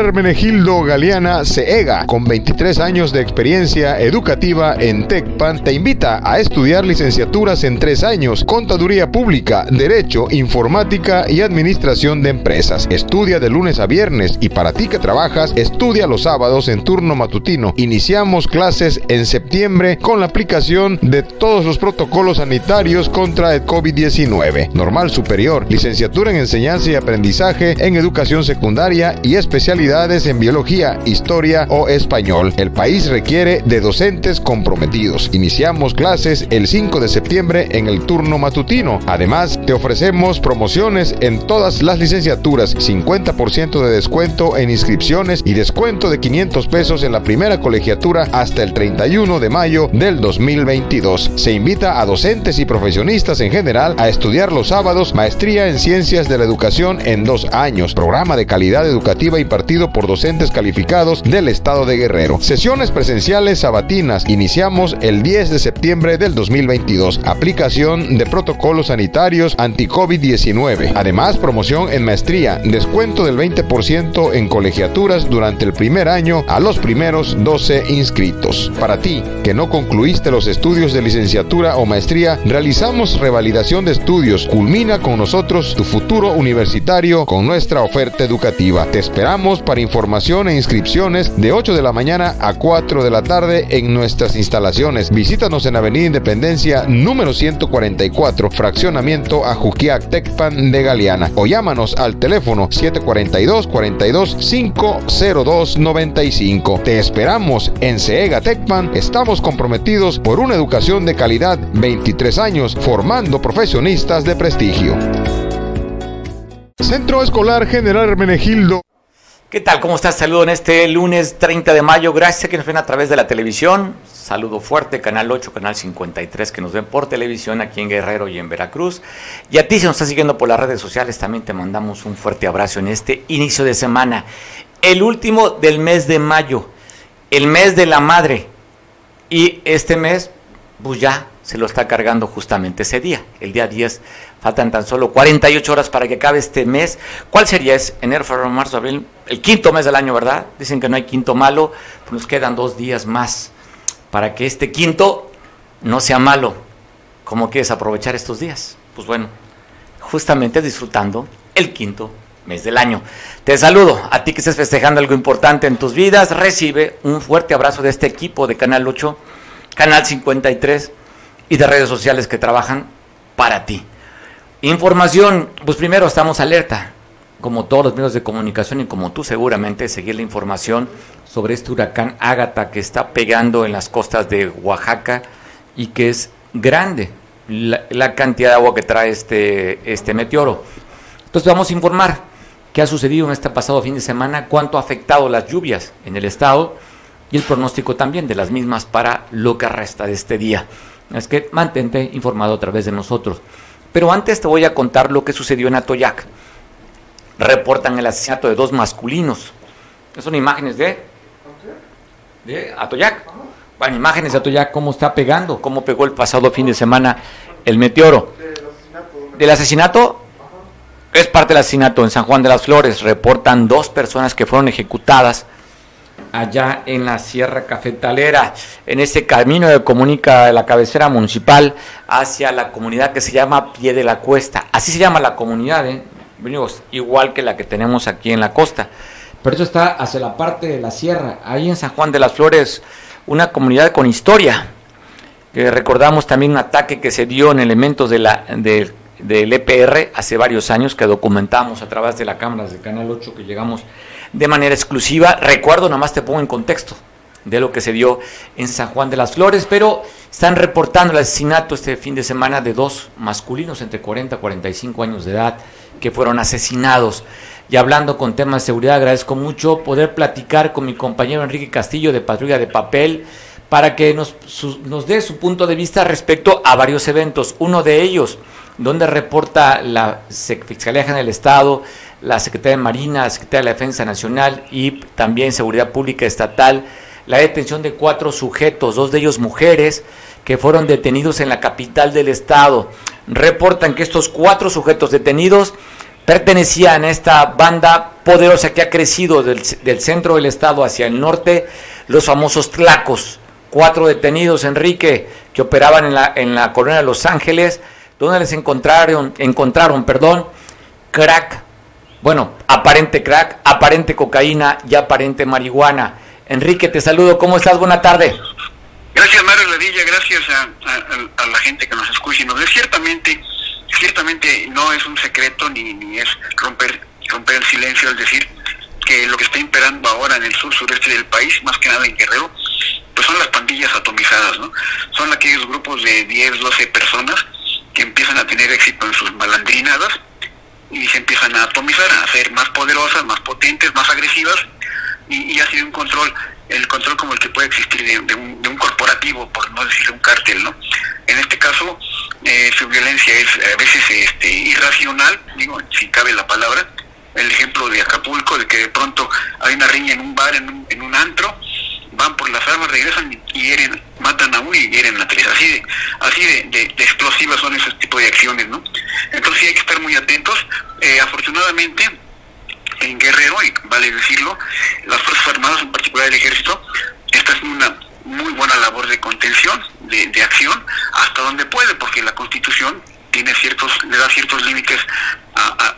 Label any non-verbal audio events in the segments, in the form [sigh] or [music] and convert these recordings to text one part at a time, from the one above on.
Hermenegildo Galeana Ceega, con 23 años de experiencia educativa en TECPAN, te invita a estudiar licenciaturas en tres años, Contaduría Pública, Derecho, Informática y Administración de Empresas. Estudia de lunes a viernes y para ti que trabajas, estudia los sábados en turno matutino. Iniciamos clases en septiembre con la aplicación de todos los protocolos sanitarios contra el COVID-19. Normal superior, licenciatura en enseñanza y aprendizaje en educación secundaria y en biología, historia o español. El país requiere de docentes comprometidos. Iniciamos clases el 5 de septiembre en el turno matutino. Además, te ofrecemos promociones en todas las licenciaturas, 50% de descuento en inscripciones y descuento de 500 pesos en la primera colegiatura hasta el 31 de mayo del 2022. Se invita a docentes y profesionistas en general a estudiar los sábados maestría en ciencias de la educación en dos años, programa de calidad educativa y por docentes calificados del estado de Guerrero. Sesiones presenciales sabatinas. Iniciamos el 10 de septiembre del 2022. Aplicación de protocolos sanitarios anti-COVID-19. Además, promoción en maestría. Descuento del 20% en colegiaturas durante el primer año a los primeros 12 inscritos. Para ti, que no concluiste los estudios de licenciatura o maestría, realizamos revalidación de estudios. Culmina con nosotros tu futuro universitario con nuestra oferta educativa. Te esperamos para información e inscripciones de 8 de la mañana a 4 de la tarde en nuestras instalaciones. Visítanos en Avenida Independencia número 144, fraccionamiento a Tecpan de Galeana o llámanos al teléfono 742 42 502 95. Te esperamos en CEGA Tecpan. Estamos comprometidos por una educación de calidad 23 años formando profesionistas de prestigio. Centro Escolar General Hermenegildo ¿Qué tal? ¿Cómo estás? Saludo en este lunes 30 de mayo. Gracias a que nos ven a través de la televisión. Saludo fuerte, Canal 8, Canal 53, que nos ven por televisión aquí en Guerrero y en Veracruz. Y a ti, si nos estás siguiendo por las redes sociales, también te mandamos un fuerte abrazo en este inicio de semana. El último del mes de mayo, el mes de la madre. Y este mes, pues ya se lo está cargando justamente ese día, el día 10. Faltan tan solo 48 horas para que acabe este mes. ¿Cuál sería? Es enero, febrero, marzo, abril, el quinto mes del año, ¿verdad? Dicen que no hay quinto malo, pues nos quedan dos días más para que este quinto no sea malo. ¿Cómo quieres aprovechar estos días? Pues bueno, justamente disfrutando el quinto mes del año. Te saludo a ti que estés festejando algo importante en tus vidas. Recibe un fuerte abrazo de este equipo de Canal 8, Canal 53 y de redes sociales que trabajan para ti. Información, pues primero estamos alerta, como todos los medios de comunicación y como tú seguramente, seguir la información sobre este huracán Ágata que está pegando en las costas de Oaxaca y que es grande la, cantidad de agua que trae este, este meteoro. Entonces vamos a informar qué ha sucedido en este pasado fin de semana, cuánto ha afectado las lluvias en el estado y el pronóstico también de las mismas para lo que resta de este día. Es que mantente informado a través de nosotros. Pero antes te voy a contar lo que sucedió en Atoyac. Reportan el asesinato de dos masculinos. Son imágenes de, de Atoyac. Bueno, imágenes de Atoyac, cómo está pegando, cómo pegó el pasado fin de semana el meteoro. Del asesinato, es parte del asesinato en San Juan de las Flores. Reportan dos personas que fueron ejecutadas allá en la Sierra Cafetalera, en ese camino que comunica la cabecera municipal hacia la comunidad que se llama Pie de la Cuesta. Así se llama la comunidad, ¿eh? igual que la que tenemos aquí en la costa. Pero eso está hacia la parte de la sierra, ahí en San Juan de las Flores, una comunidad con historia. que recordamos también un ataque que se dio en elementos de la, del EPR hace varios años que documentamos a través de la cámara del Canal 8 que llegamos de manera exclusiva. Recuerdo, nomás te pongo en contexto de lo que se dio en San Juan de las Flores, pero están reportando el asesinato este fin de semana de dos masculinos entre 40 y 45 años de edad que fueron asesinados. Y hablando con temas de seguridad, agradezco mucho poder platicar con mi compañero Enrique Castillo de Patrulla de Papel para que nos, nos dé su punto de vista respecto a varios eventos. Uno de ellos, donde reporta la Fiscalía General del Estado, la Secretaría de Marina, la Secretaría de la Defensa Nacional y también Seguridad Pública Estatal, la detención de cuatro sujetos, dos de ellos mujeres, que fueron detenidos en la capital del estado. Reportan que estos cuatro sujetos detenidos pertenecían a esta banda poderosa que ha crecido del, del centro del estado hacia el norte, los famosos tlacos. Cuatro detenidos, Enrique, que operaban en la, en la colonia de Los Ángeles, donde les encontraron, encontraron perdón, crack, bueno, aparente crack, aparente cocaína y aparente marihuana. Enrique, te saludo, ¿cómo estás? Buena tarde. Gracias, Mario Ladilla, gracias a, la gente que nos escucha y nos ve. Ciertamente, ciertamente no es un secreto ni, ni es romper, romper el silencio, es decir, que lo que está imperando ahora en el sur sureste del país, más que nada en Guerrero, pues son las pandillas atomizadas, ¿no? Son aquellos grupos de 10, 12 personas que empiezan a tener éxito en sus malandrinadas y se empiezan a atomizar, a ser más poderosas, más potentes, más agresivas y, ha sido un control, el control como el que puede existir de, un, de un, corporativo, por no decir un cártel, ¿no? En este caso, eh, su violencia es a veces este, irracional, digo, si cabe la palabra, el ejemplo de Acapulco, de que de pronto hay una riña en un bar, en un, en un antro, van por las armas, regresan y hieren, matan a uno y hieren a tres. Así de, así de, explosivas son esos tipos de acciones, ¿no? Entonces sí hay que estar muy atentos. Eh, afortunadamente, en Guerrero, y vale decirlo, las Fuerzas Armadas, en particular el Ejército, está haciendo una muy buena labor de contención, de, de acción, hasta donde puede, porque la Constitución tiene ciertos, le da ciertos límites a,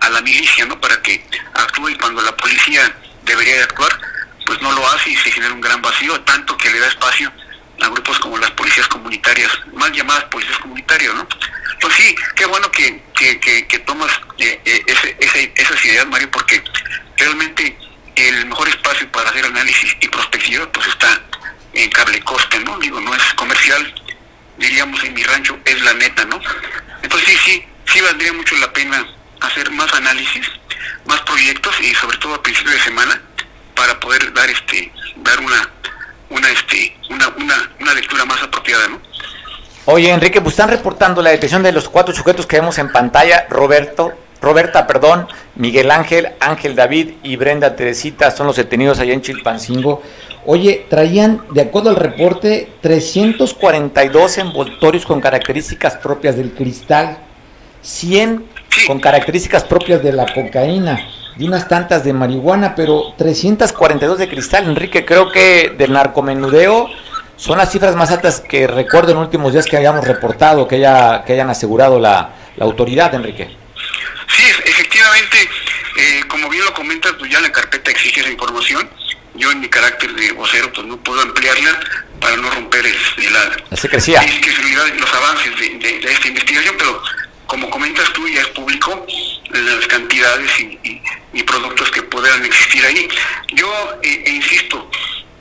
a, la milicia, ¿no? Para que actúe cuando la policía debería de actuar, pues no lo hace y se genera un gran vacío, tanto que le da espacio a grupos como las policías comunitarias, mal llamadas policías comunitarias, ¿no? Pues sí, qué bueno que, que, tomas eh, eh, esas ideas, Mario, porque realmente el mejor espacio para hacer análisis y prospectiva pues está en cable coste, ¿no? Digo, no es comercial, diríamos en mi rancho, es la neta, ¿no? Entonces sí, sí, sí valdría mucho la pena hacer más análisis, más proyectos y sobre todo a principio de semana para poder dar este dar una una este una, una, una lectura más apropiada, ¿no? Oye, Enrique, pues están reportando la detención de los cuatro sujetos que vemos en pantalla, Roberto, Roberta, perdón, Miguel Ángel, Ángel David y Brenda Teresita son los detenidos allá en Chilpancingo. Oye, traían, de acuerdo al reporte, 342 envoltorios con características propias del cristal, 100 con características propias de la cocaína y unas tantas de marihuana, pero 342 de cristal. Enrique, creo que del narcomenudeo son las cifras más altas que recuerdo en últimos días que hayamos reportado, que, haya, que hayan asegurado la, autoridad, Enrique. Sí, efectivamente, eh, como bien lo comentas, pues ya la carpeta exige esa información. Yo en mi carácter de vocero pues no puedo ampliarla para no romper el, la, la secrecía. los avances de, de esta investigación, pero como comentas tú, ya es público las cantidades y, productos que puedan existir ahí. Yo eh, e insisto,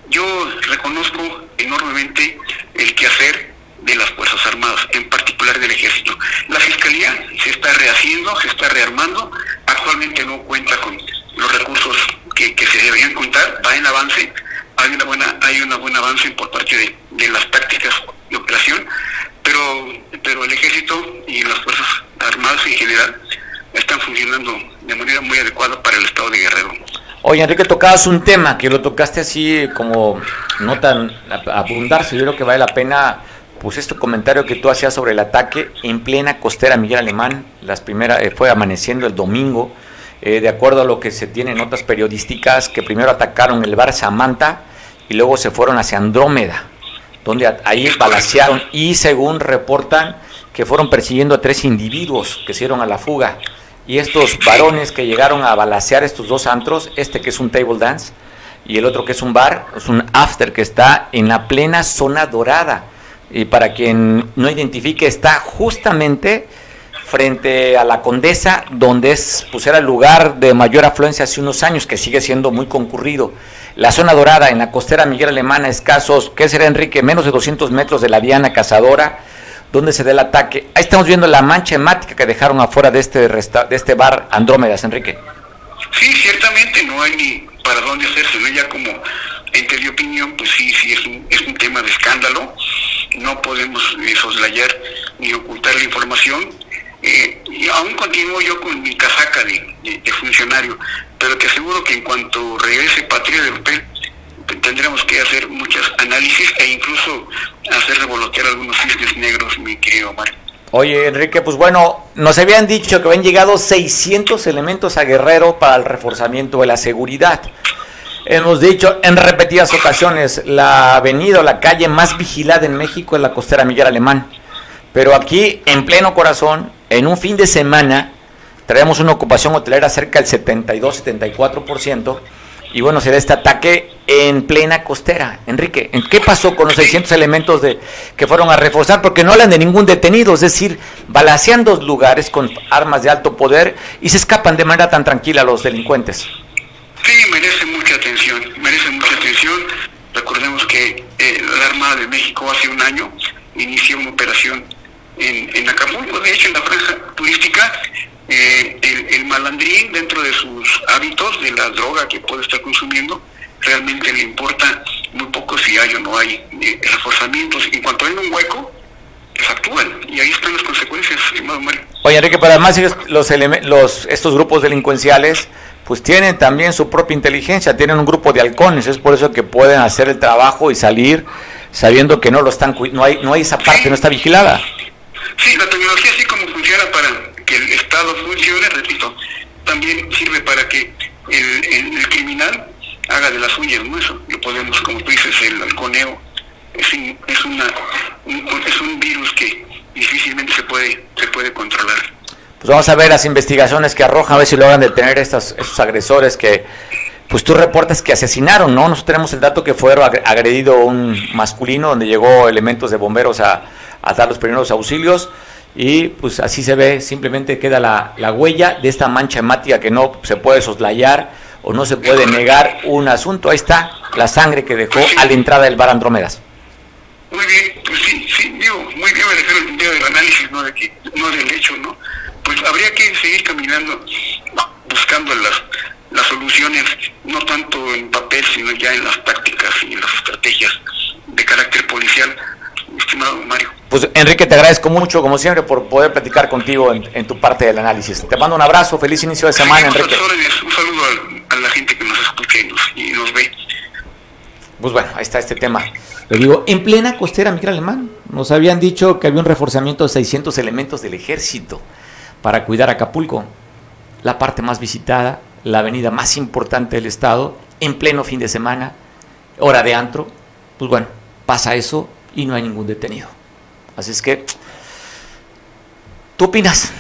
yo reconozco enormemente el quehacer de las Fuerzas Armadas, en particular del Ejército. La Fiscalía se está rehaciendo, se está rearmando, actualmente no cuenta con los recursos que, se deberían contar, va en avance, hay una buena, hay una buen avance por parte de, de las tácticas de operación, pero, pero el ejército y las fuerzas armadas en general están funcionando de manera muy adecuada para el estado de Guerrero. Oye, Enrique, tocabas un tema que lo tocaste así como no tan abundarse. Yo creo que vale la pena, pues este comentario que tú hacías sobre el ataque en plena costera Miguel Alemán, las primeras, eh, fue amaneciendo el domingo, eh, de acuerdo a lo que se tiene en notas periodísticas, que primero atacaron el bar Samantha y luego se fueron hacia Andrómeda donde ahí balacearon y según reportan que fueron persiguiendo a tres individuos que se dieron a la fuga. Y estos varones que llegaron a balacear estos dos antros, este que es un table dance y el otro que es un bar, es un after que está en la plena zona dorada. Y para quien no identifique, está justamente frente a la Condesa, donde es, pues era el lugar de mayor afluencia hace unos años, que sigue siendo muy concurrido. La zona dorada en la costera Miguel Alemana, escasos, ¿qué será Enrique? Menos de 200 metros de la Diana Cazadora, donde se da el ataque. Ahí estamos viendo la mancha hemática que dejaron afuera de este, de este bar Andrómedas, Enrique. Sí, ciertamente no hay ni para dónde hacerse, ¿no? ya como entre mi opinión, pues sí, sí, es un, es un tema de escándalo, no podemos eh, soslayar ni ocultar la información, eh, y aún continúo yo con mi casaca de, funcionario, pero te aseguro que en cuanto regrese Patria del Hotel, tendremos que hacer muchos análisis e incluso hacer revolotear algunos cisnes negros, mi querido Omar. Oye, Enrique, pues bueno, nos habían dicho que habían llegado 600 elementos a Guerrero para el reforzamiento de la seguridad. Hemos dicho en repetidas ocasiones, la avenida o la calle más vigilada en México es la costera Miguel Alemán. Pero aquí, en pleno corazón, en un fin de semana, traemos una ocupación hotelera cerca del 72-74%. Y bueno, se da este ataque en plena costera. Enrique, ¿en qué pasó con los 600 elementos de que fueron a reforzar? Porque no hablan de ningún detenido, es decir, balacean dos lugares con armas de alto poder y se escapan de manera tan tranquila los delincuentes. Sí, merece mucha atención, merece mucha atención. Recordemos que eh, la Armada de México hace un año inició una operación en, en Acapulco, de hecho en la franja turística, eh, el, malandrín dentro de sus hábitos, de la droga que puede estar consumiendo, realmente le importa muy poco si hay o no hay eh, reforzamientos. En cuanto hay un hueco, pues actúan y ahí están las consecuencias, estimado Mario. Oye, Enrique, pero además los, los, estos grupos delincuenciales pues tienen también su propia inteligencia, tienen un grupo de halcones, es por eso que pueden hacer el trabajo y salir sabiendo que no lo están no hay no hay esa parte no está vigilada. Sí, la tecnología así como funciona para el Estado funcione, repito, también sirve para que el, criminal haga de las suyas, ¿no? Eso lo podemos, como tú dices, el halconeo es, es, una, un, es un virus que difícilmente se puede, se puede controlar pues vamos a ver las investigaciones que arrojan, a ver si logran detener estos, estos agresores que, pues tú reportas que asesinaron, ¿no? Nosotros tenemos el dato que fueron agredido un masculino donde llegó elementos de bomberos a, dar los primeros auxilios y pues así se ve, simplemente queda la, la, huella de esta mancha hemática que no se puede soslayar o no se puede negar un asunto. Ahí está la sangre que dejó a la entrada del bar Andrómedas. Muy bien, pues sí, sí, digo, muy bien me refiero al del análisis, no, de que, no del hecho, ¿no? pues habría que seguir caminando buscando las, las soluciones, no tanto en papel, sino ya en las tácticas y en las estrategias de carácter policial, estimado Mario. Pues Enrique, te agradezco mucho, como siempre, por poder platicar contigo en, tu parte del análisis. Te mando un abrazo, feliz inicio de semana, Enrique. un saludo a, la gente que nos escucha y nos, y nos ve. Pues bueno, ahí está este tema. Le digo, en plena costera Miguel Alemán, nos habían dicho que había un reforzamiento de 600 elementos del ejército para cuidar Acapulco, la parte más visitada, la avenida más importante del estado, en pleno fin de semana, hora de antro, pues bueno, pasa eso y no hay ningún detenido. Así es que, ¿tú opinas?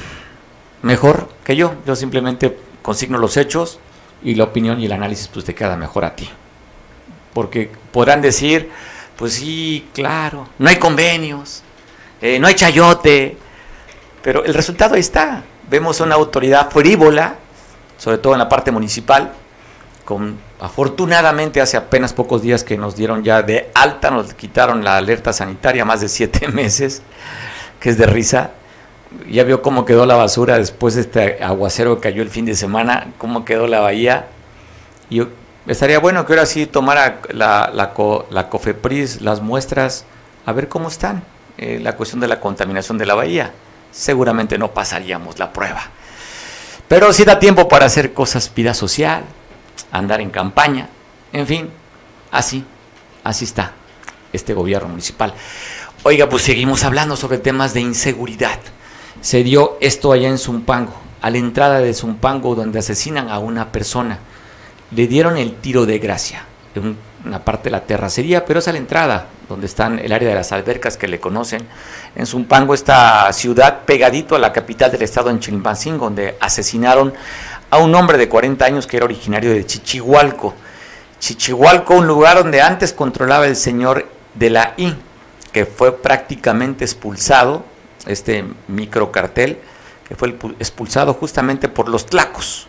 Mejor que yo, yo simplemente consigno los hechos y la opinión y el análisis pues te queda mejor a ti. Porque podrán decir, pues sí, claro, no hay convenios, eh, no hay chayote, pero el resultado ahí está. Vemos una autoridad frívola, sobre todo en la parte municipal, con afortunadamente hace apenas pocos días que nos dieron ya de alta, nos quitaron la alerta sanitaria, más de siete [laughs] meses, que es de risa. Ya vio cómo quedó la basura después de este aguacero que cayó el fin de semana, cómo quedó la bahía. Y estaría bueno que ahora sí tomara la, la, la COFEPRIS las muestras, a ver cómo están, eh, la cuestión de la contaminación de la bahía seguramente no pasaríamos la prueba. Pero si da tiempo para hacer cosas, vida social, andar en campaña, en fin, así, así está este gobierno municipal. Oiga, pues seguimos hablando sobre temas de inseguridad. Se dio esto allá en Zumpango, a la entrada de Zumpango, donde asesinan a una persona. Le dieron el tiro de gracia en una parte de la terracería, pero es a la entrada, donde están el área de las albercas que le conocen en Zumpango, esta ciudad pegadito a la capital del estado en Chilpancingo, donde asesinaron a un hombre de 40 años que era originario de Chichihualco. Chichihualco, un lugar donde antes controlaba el señor de la I, que fue prácticamente expulsado, este microcartel, que fue expulsado justamente por los tlacos.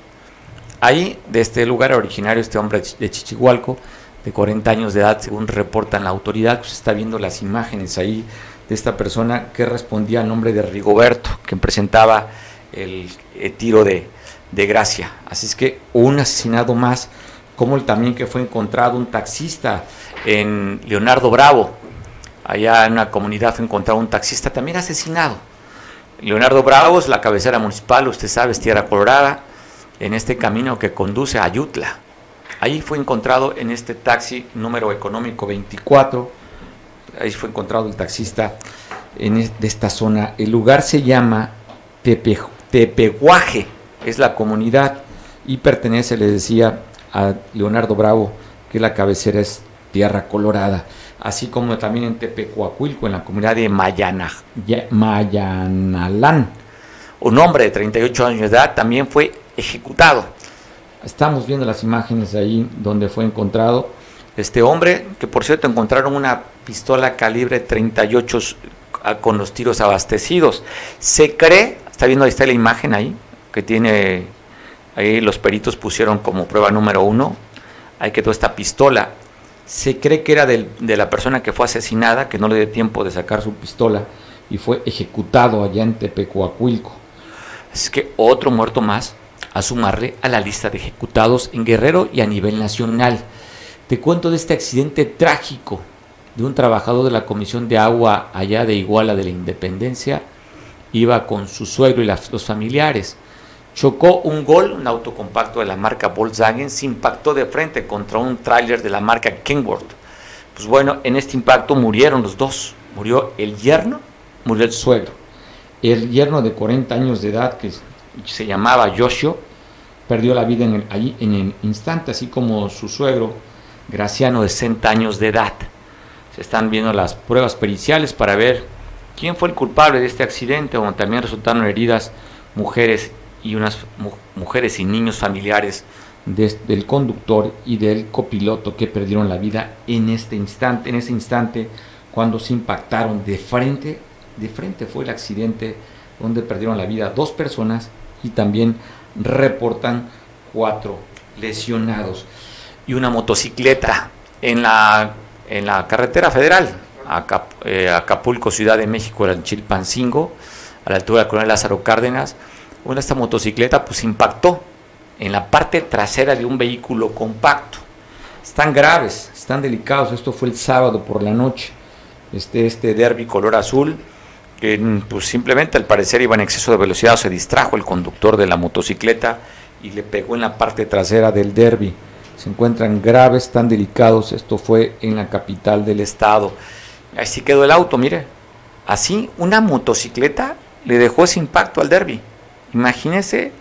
Ahí, de este lugar originario, este hombre de Chichihualco, de 40 años de edad, según reportan la autoridad, pues está viendo las imágenes ahí de esta persona que respondía al nombre de Rigoberto, que presentaba el, tiro de, gracia. Así es que un asesinado más, como el también que fue encontrado un taxista en Leonardo Bravo, allá en una comunidad fue encontrado un taxista también asesinado. Leonardo Bravo es la cabecera municipal, usted sabe, es Tierra Colorada, en este camino que conduce a Ayutla. Ahí fue encontrado en este taxi número económico 24 ahí fue encontrado el taxista en de esta zona. El lugar se llama Tepe, Tepeguaje, es la comunidad y pertenece, le decía a Leonardo Bravo, que la cabecera es Tierra Colorada, así como también en Tepecuacuilco, en la comunidad de Mayana, Mayanalán. Un hombre de 38 años de edad también fue ejecutado. Estamos viendo las imágenes ahí donde fue encontrado este hombre, que por cierto encontraron una pistola calibre 38 con los tiros abastecidos. Se cree, está viendo ahí está la imagen ahí, que tiene, ahí los peritos pusieron como prueba número uno, ahí quedó esta pistola. Se cree que era de la persona que fue asesinada, que no le dio tiempo de sacar su pistola y fue ejecutado allá en Tepecuacuilco. Es que otro muerto más a sumarle a la lista de ejecutados en Guerrero y a nivel nacional. Te cuento de este accidente trágico de un trabajador de la Comisión de Agua allá de Iguala de la Independencia. Iba con su suegro y los familiares. Chocó un gol, un auto compacto de la marca Volkswagen, se impactó de frente contra un tráiler de la marca Kenworth. Pues bueno, en este impacto murieron los dos. Murió el yerno, murió el suegro. El yerno de 40 años de edad, que se llamaba Yoshio, perdió la vida en el, allí en el instante, así como su suegro, Graciano, de 60 años de edad. Se están viendo las pruebas periciales para ver quién fue el culpable de este accidente, donde también resultaron heridas mujeres y unas mujeres y niños familiares del conductor y del copiloto que perdieron la vida en este instante, en ese instante cuando se impactaron de frente, de frente fue el accidente donde perdieron la vida dos personas y también reportan cuatro lesionados. Y una motocicleta en la en la carretera federal, eh, Acapulco, Ciudad de México, en Chilpancingo, a la altura del Coronel Lázaro Cárdenas, una esta motocicleta pues impactó en la parte trasera de un vehículo compacto. Están graves, están delicados. Esto fue el sábado por la noche. Este, este derby color azul, que pues simplemente al parecer iba en exceso de velocidad, se distrajo el conductor de la motocicleta y le pegó en la parte trasera del derby se encuentran graves, tan delicados. Esto fue en la capital del estado. Así quedó el auto, mire. Así, una motocicleta le dejó ese impacto al derby. Imagínese,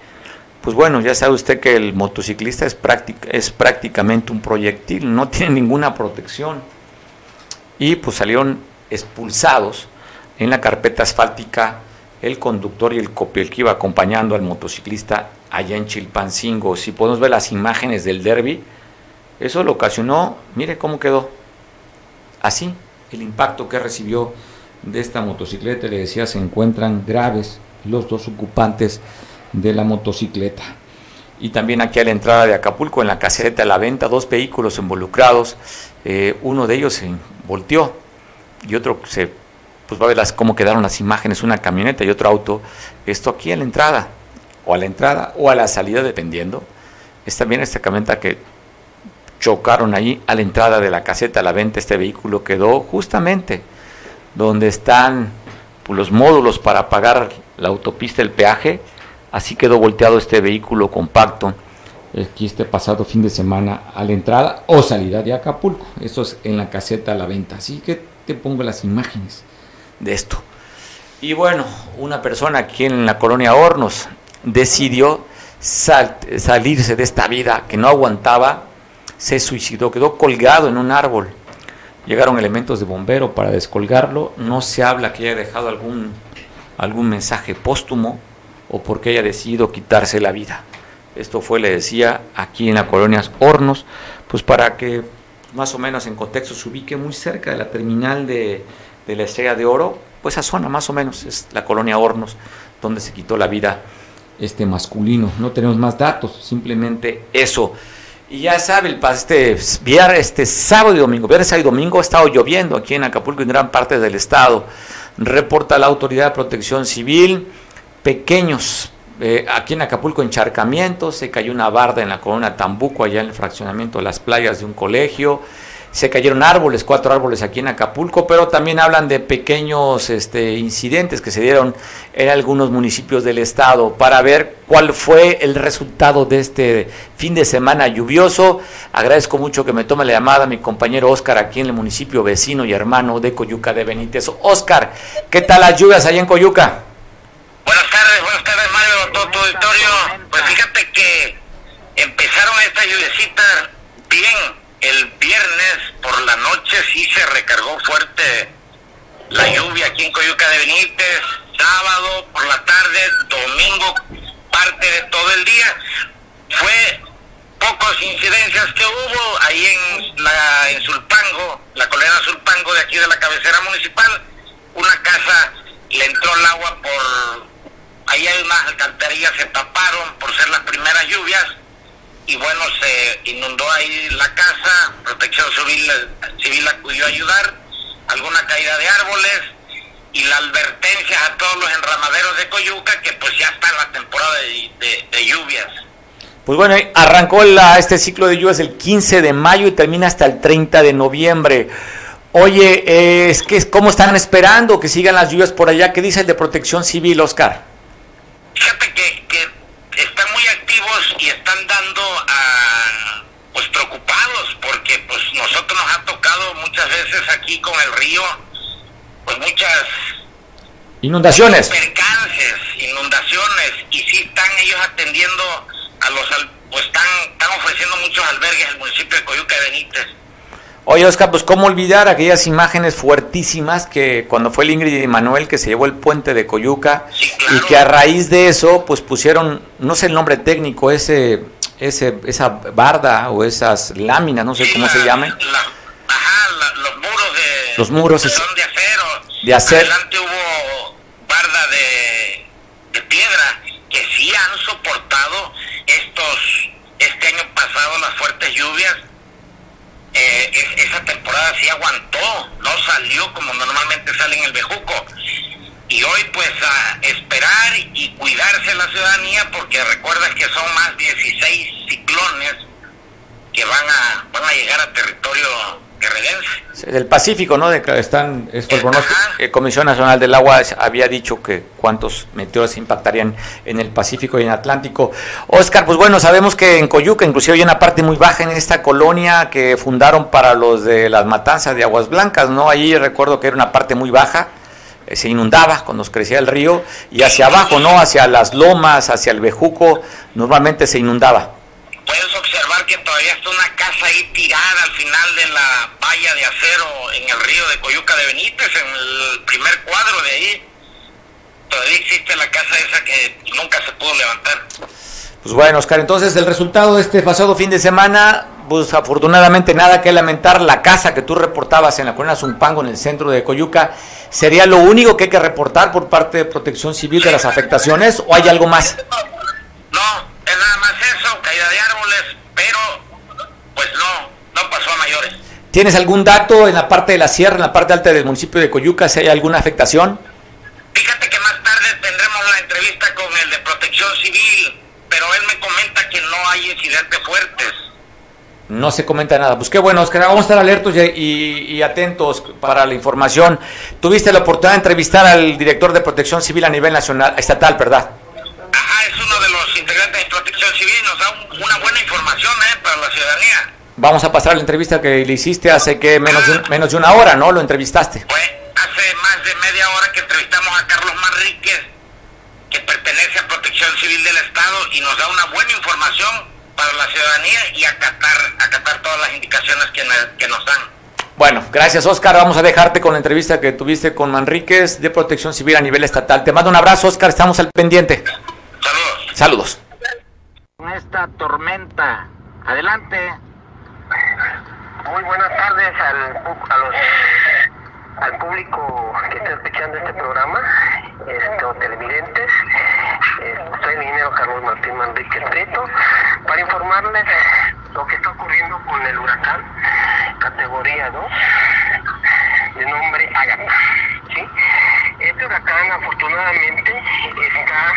pues bueno, ya sabe usted que el motociclista es, prácticamente un proyectil, no tiene ninguna protección. Y pues salieron expulsados en la carpeta asfáltica el conductor y el, el que iba acompañando al motociclista allá en Chilpancingo. Si podemos ver las imágenes del derby, eso lo ocasionó, mire cómo quedó. Así, el impacto que recibió de esta motocicleta, le decía, se encuentran graves los dos ocupantes de la motocicleta. Y también aquí a la entrada de Acapulco, en la caseta de la venta, dos vehículos involucrados. Eh, uno de ellos se volteó y otro se, pues va a ver cómo quedaron las imágenes, una camioneta y otro auto. Esto aquí a la entrada o a la entrada o a la salida, dependiendo. Es también esta camioneta que chocaron ahí a la entrada de la caseta a la venta. Este vehículo quedó justamente donde están pues, los módulos para pagar la autopista, el peaje. Así quedó volteado este vehículo compacto aquí este pasado fin de semana a la entrada o salida de Acapulco. Eso es en la caseta a la venta. Así que te pongo las imágenes de esto. Y bueno, una persona aquí en la colonia Hornos decidió salirse de esta vida que no aguantaba, se suicidó, quedó colgado en un árbol. Llegaron elementos de bombero para descolgarlo, no se habla que haya dejado algún, algún mensaje póstumo o porque haya decidido quitarse la vida. Esto fue, le decía, aquí en la colonia Hornos, pues para que más o menos en contexto se ubique muy cerca de la terminal de, la Estrella de Oro, pues esa zona más o menos es la colonia Hornos, donde se quitó la vida este masculino. No tenemos más datos, simplemente eso. Y ya sabe, el este, viernes, este sábado y domingo, viernes y domingo ha estado lloviendo aquí en Acapulco en gran parte del estado. Reporta la Autoridad de Protección Civil, pequeños, eh, aquí en Acapulco encharcamientos, se cayó una barda en la colonia Tambuco, allá en el fraccionamiento de las playas de un colegio, se cayeron árboles, cuatro árboles aquí en Acapulco, pero también hablan de pequeños este, incidentes que se dieron en algunos municipios del estado para ver cuál fue el resultado de este fin de semana lluvioso. Agradezco mucho que me tome la llamada mi compañero Oscar aquí en el municipio vecino y hermano de Coyuca de Benítez. Oscar, ¿qué tal las lluvias allá en Coyuca? Buenas tardes, buenas tardes Mario, todo tu auditorio. Pues fíjate que empezaron estas lluviecitas bien el viernes por la noche sí se recargó fuerte la lluvia aquí en Coyuca de Benítez, sábado por la tarde, domingo, parte de todo el día. Fue pocas incidencias que hubo ahí en la en Sulpango, la colina Sulpango de aquí de la cabecera municipal. Una casa le entró el agua por ahí hay unas alcantarillas se taparon por ser las primeras lluvias y bueno, se inundó ahí la casa, Protección Civil, civil acudió a ayudar, alguna caída de árboles y la advertencia a todos los enramaderos de Coyuca que pues ya está en la temporada de, lluvias. Pues bueno, arrancó la, este ciclo de lluvias el 15 de mayo y termina hasta el 30 de noviembre. Oye, eh, es que ¿cómo están esperando que sigan las lluvias por allá? ¿Qué dice el de Protección Civil, Oscar? Fíjate que, y están dando a pues preocupados porque pues nosotros nos ha tocado muchas veces aquí con el río pues muchas inundaciones. percances inundaciones y sí están ellos atendiendo a los pues están están ofreciendo muchos albergues al municipio de Coyuca de Benítez Oye, Oscar, pues cómo olvidar aquellas imágenes fuertísimas que cuando fue el Ingrid y Manuel que se llevó el puente de Coyuca y que a raíz de eso pues pusieron, no sé el nombre técnico, ese, ese esa barda o esas láminas, no sé cómo se llaman. ajá, los muros de, los muros de, de acero. De acero. Adelante hubo barda de, de piedra que sí han soportado estos, este año pasado las fuertes lluvias eh, esa temporada sí aguantó, no salió como normalmente sale en el Bejuco. Y hoy pues a esperar y cuidarse la ciudadanía porque recuerda que son más 16 ciclones que van a, van a llegar a territorio del Pacífico, ¿no? De, están, es por eh, Comisión Nacional del Agua había dicho que cuántos meteoros impactarían en el Pacífico y en Atlántico. Oscar, pues bueno, sabemos que en Coyuca, inclusive hay una parte muy baja en esta colonia que fundaron para los de las matanzas de Aguas Blancas, ¿no? Allí recuerdo que era una parte muy baja, eh, se inundaba cuando crecía el río, y hacia abajo, ¿no? Hacia las lomas, hacia el Bejuco, normalmente se inundaba que todavía está una casa ahí tirada al final de la valla de acero en el río de Coyuca de Benítez, en el primer cuadro de ahí. Todavía existe la casa esa que nunca se pudo levantar. Pues bueno, Oscar, entonces el resultado de este pasado fin de semana, pues afortunadamente nada que lamentar. La casa que tú reportabas en la colonia Zumpango, en el centro de Coyuca, ¿sería lo único que hay que reportar por parte de Protección Civil de las afectaciones o hay algo más? No, es nada más eso, caída de árboles, pero pues no, no pasó a mayores. ¿Tienes algún dato en la parte de la sierra, en la parte alta del municipio de Coyuca, si hay alguna afectación? Fíjate que más tarde tendremos la entrevista con el de protección civil, pero él me comenta que no hay incidentes fuertes. No se comenta nada. Pues qué bueno, Oscar. Vamos a estar alertos y, y, atentos para la información. Tuviste la oportunidad de entrevistar al director de protección civil a nivel nacional, estatal, ¿verdad? Es uno de los integrantes de Protección Civil, nos da una buena información ¿eh? para la ciudadanía. Vamos a pasar la entrevista que le hiciste hace que menos, de, menos de una hora, ¿no? Lo entrevistaste. Pues hace más de media hora que entrevistamos a Carlos Manríquez, que pertenece a Protección Civil del Estado y nos da una buena información para la ciudadanía y acatar, acatar todas las indicaciones que, que nos dan. Bueno, gracias Oscar. Vamos a dejarte con la entrevista que tuviste con Manríquez de Protección Civil a nivel estatal. Te mando un abrazo, Oscar. Estamos al pendiente. Saludos. Saludos. Esta tormenta. Adelante. Muy buenas tardes al, a los, al público que está escuchando este programa, este, televidentes. Eh, soy el ingeniero Carlos Martín Manrique Prieto para informarles lo que está ocurriendo con el huracán categoría 2 de nombre Agatha. ¿sí? Este huracán afortunadamente está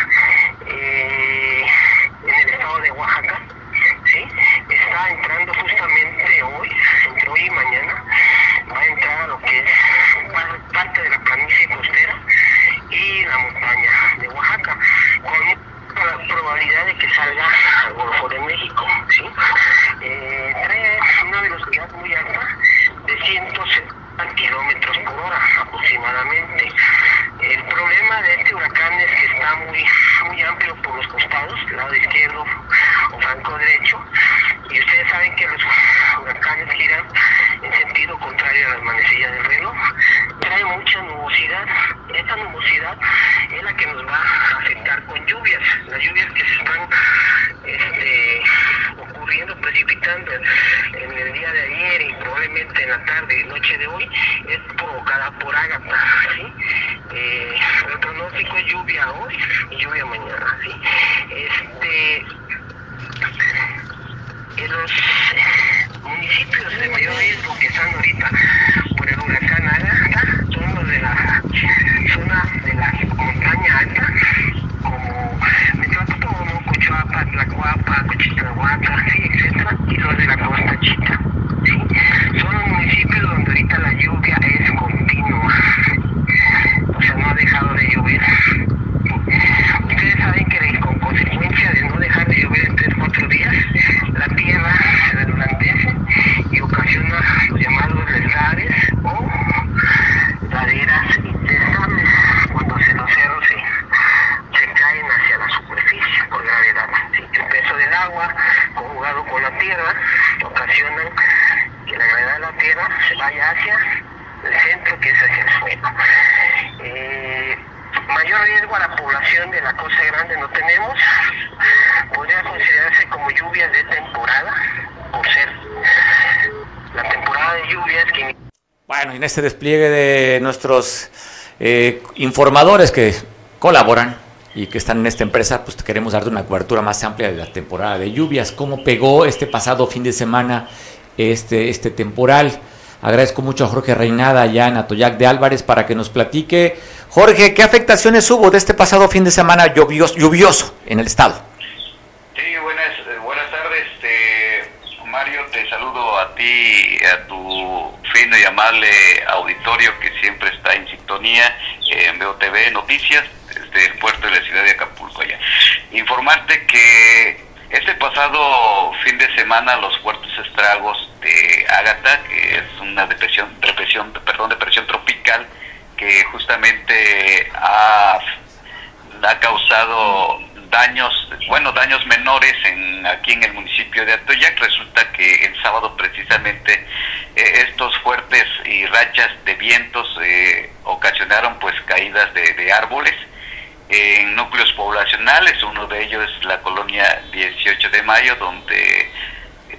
Podría considerarse como lluvias de temporada, por ser la temporada de lluvias que... Bueno, en este despliegue de nuestros eh, informadores que colaboran y que están en esta empresa, pues queremos darte una cobertura más amplia de la temporada de lluvias, cómo pegó este pasado fin de semana este, este temporal. Agradezco mucho a Jorge Reinada allá en Atoyac de Álvarez para que nos platique. Jorge, ¿qué afectaciones hubo de este pasado fin de semana lluvioso, lluvioso en el estado? Sí, buenas, eh, buenas tardes, este, Mario, te saludo a ti, a tu fino y amable auditorio que siempre está en sintonía en BOTV Noticias desde el puerto de la ciudad de Acapulco allá. Informarte que este pasado fin de semana los fuertes estragos de Ágata, que es una depresión, depresión, perdón, depresión tropical que justamente ha, ha causado daños, bueno, daños menores en aquí en el municipio de Atoyac. Resulta que el sábado precisamente eh, estos fuertes y rachas de vientos eh, ocasionaron pues caídas de árboles en núcleos poblacionales, uno de ellos es la colonia 18 de Mayo, donde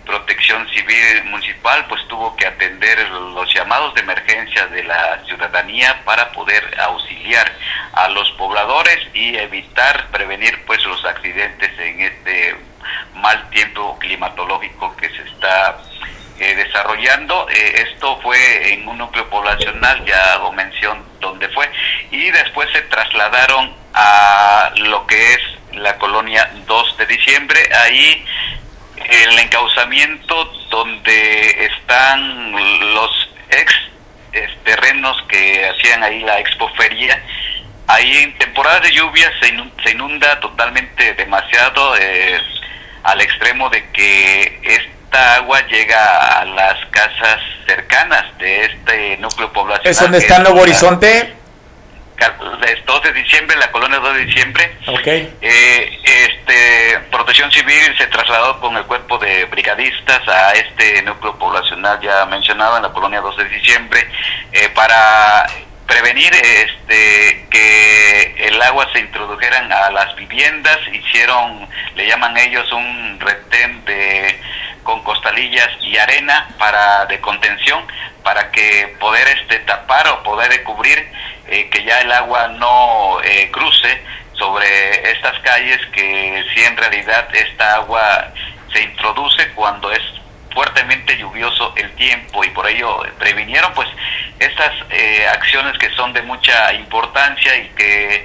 Protección Civil Municipal pues tuvo que atender los llamados de emergencia de la ciudadanía para poder auxiliar a los pobladores y evitar, prevenir pues los accidentes en este mal tiempo climatológico que se está eh, desarrollando. Eh, esto fue en un núcleo poblacional, ya hago mención donde fue, y después se trasladaron a lo que es la colonia 2 de diciembre. Ahí el encauzamiento donde están los ex terrenos que hacían ahí la expoferia. Ahí en temporada de lluvia se inunda, totalmente demasiado eh, al extremo de que esta agua llega a las casas cercanas de este núcleo poblacional. ¿Es donde está Nuevo Horizonte? 2 de diciembre, la colonia 2 de diciembre. Okay. Eh, este, Protección Civil se trasladó con el cuerpo de brigadistas a este núcleo poblacional ya mencionado en la colonia 2 de diciembre eh, para prevenir este que el agua se introdujeran a las viviendas. Hicieron le llaman ellos un retén de con costalillas y arena para de contención para que poder este tapar o poder cubrir eh, que ya el agua no eh, cruce sobre estas calles que si en realidad esta agua se introduce cuando es fuertemente lluvioso el tiempo y por ello previnieron pues estas eh, acciones que son de mucha importancia y que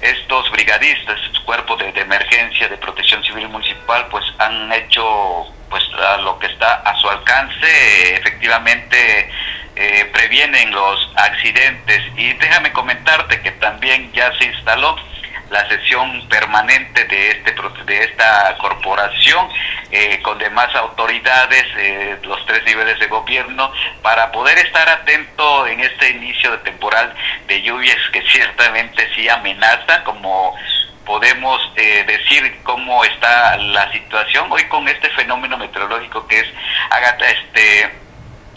estos brigadistas, cuerpos de, emergencia de protección civil municipal, pues han hecho pues lo que está a su alcance, efectivamente eh, previenen los accidentes. Y déjame comentarte que también ya se instaló la sesión permanente de este de esta corporación eh, con demás autoridades eh, los tres niveles de gobierno para poder estar atento en este inicio de temporal de lluvias que ciertamente sí amenaza como podemos eh, decir cómo está la situación hoy con este fenómeno meteorológico que es Agata, este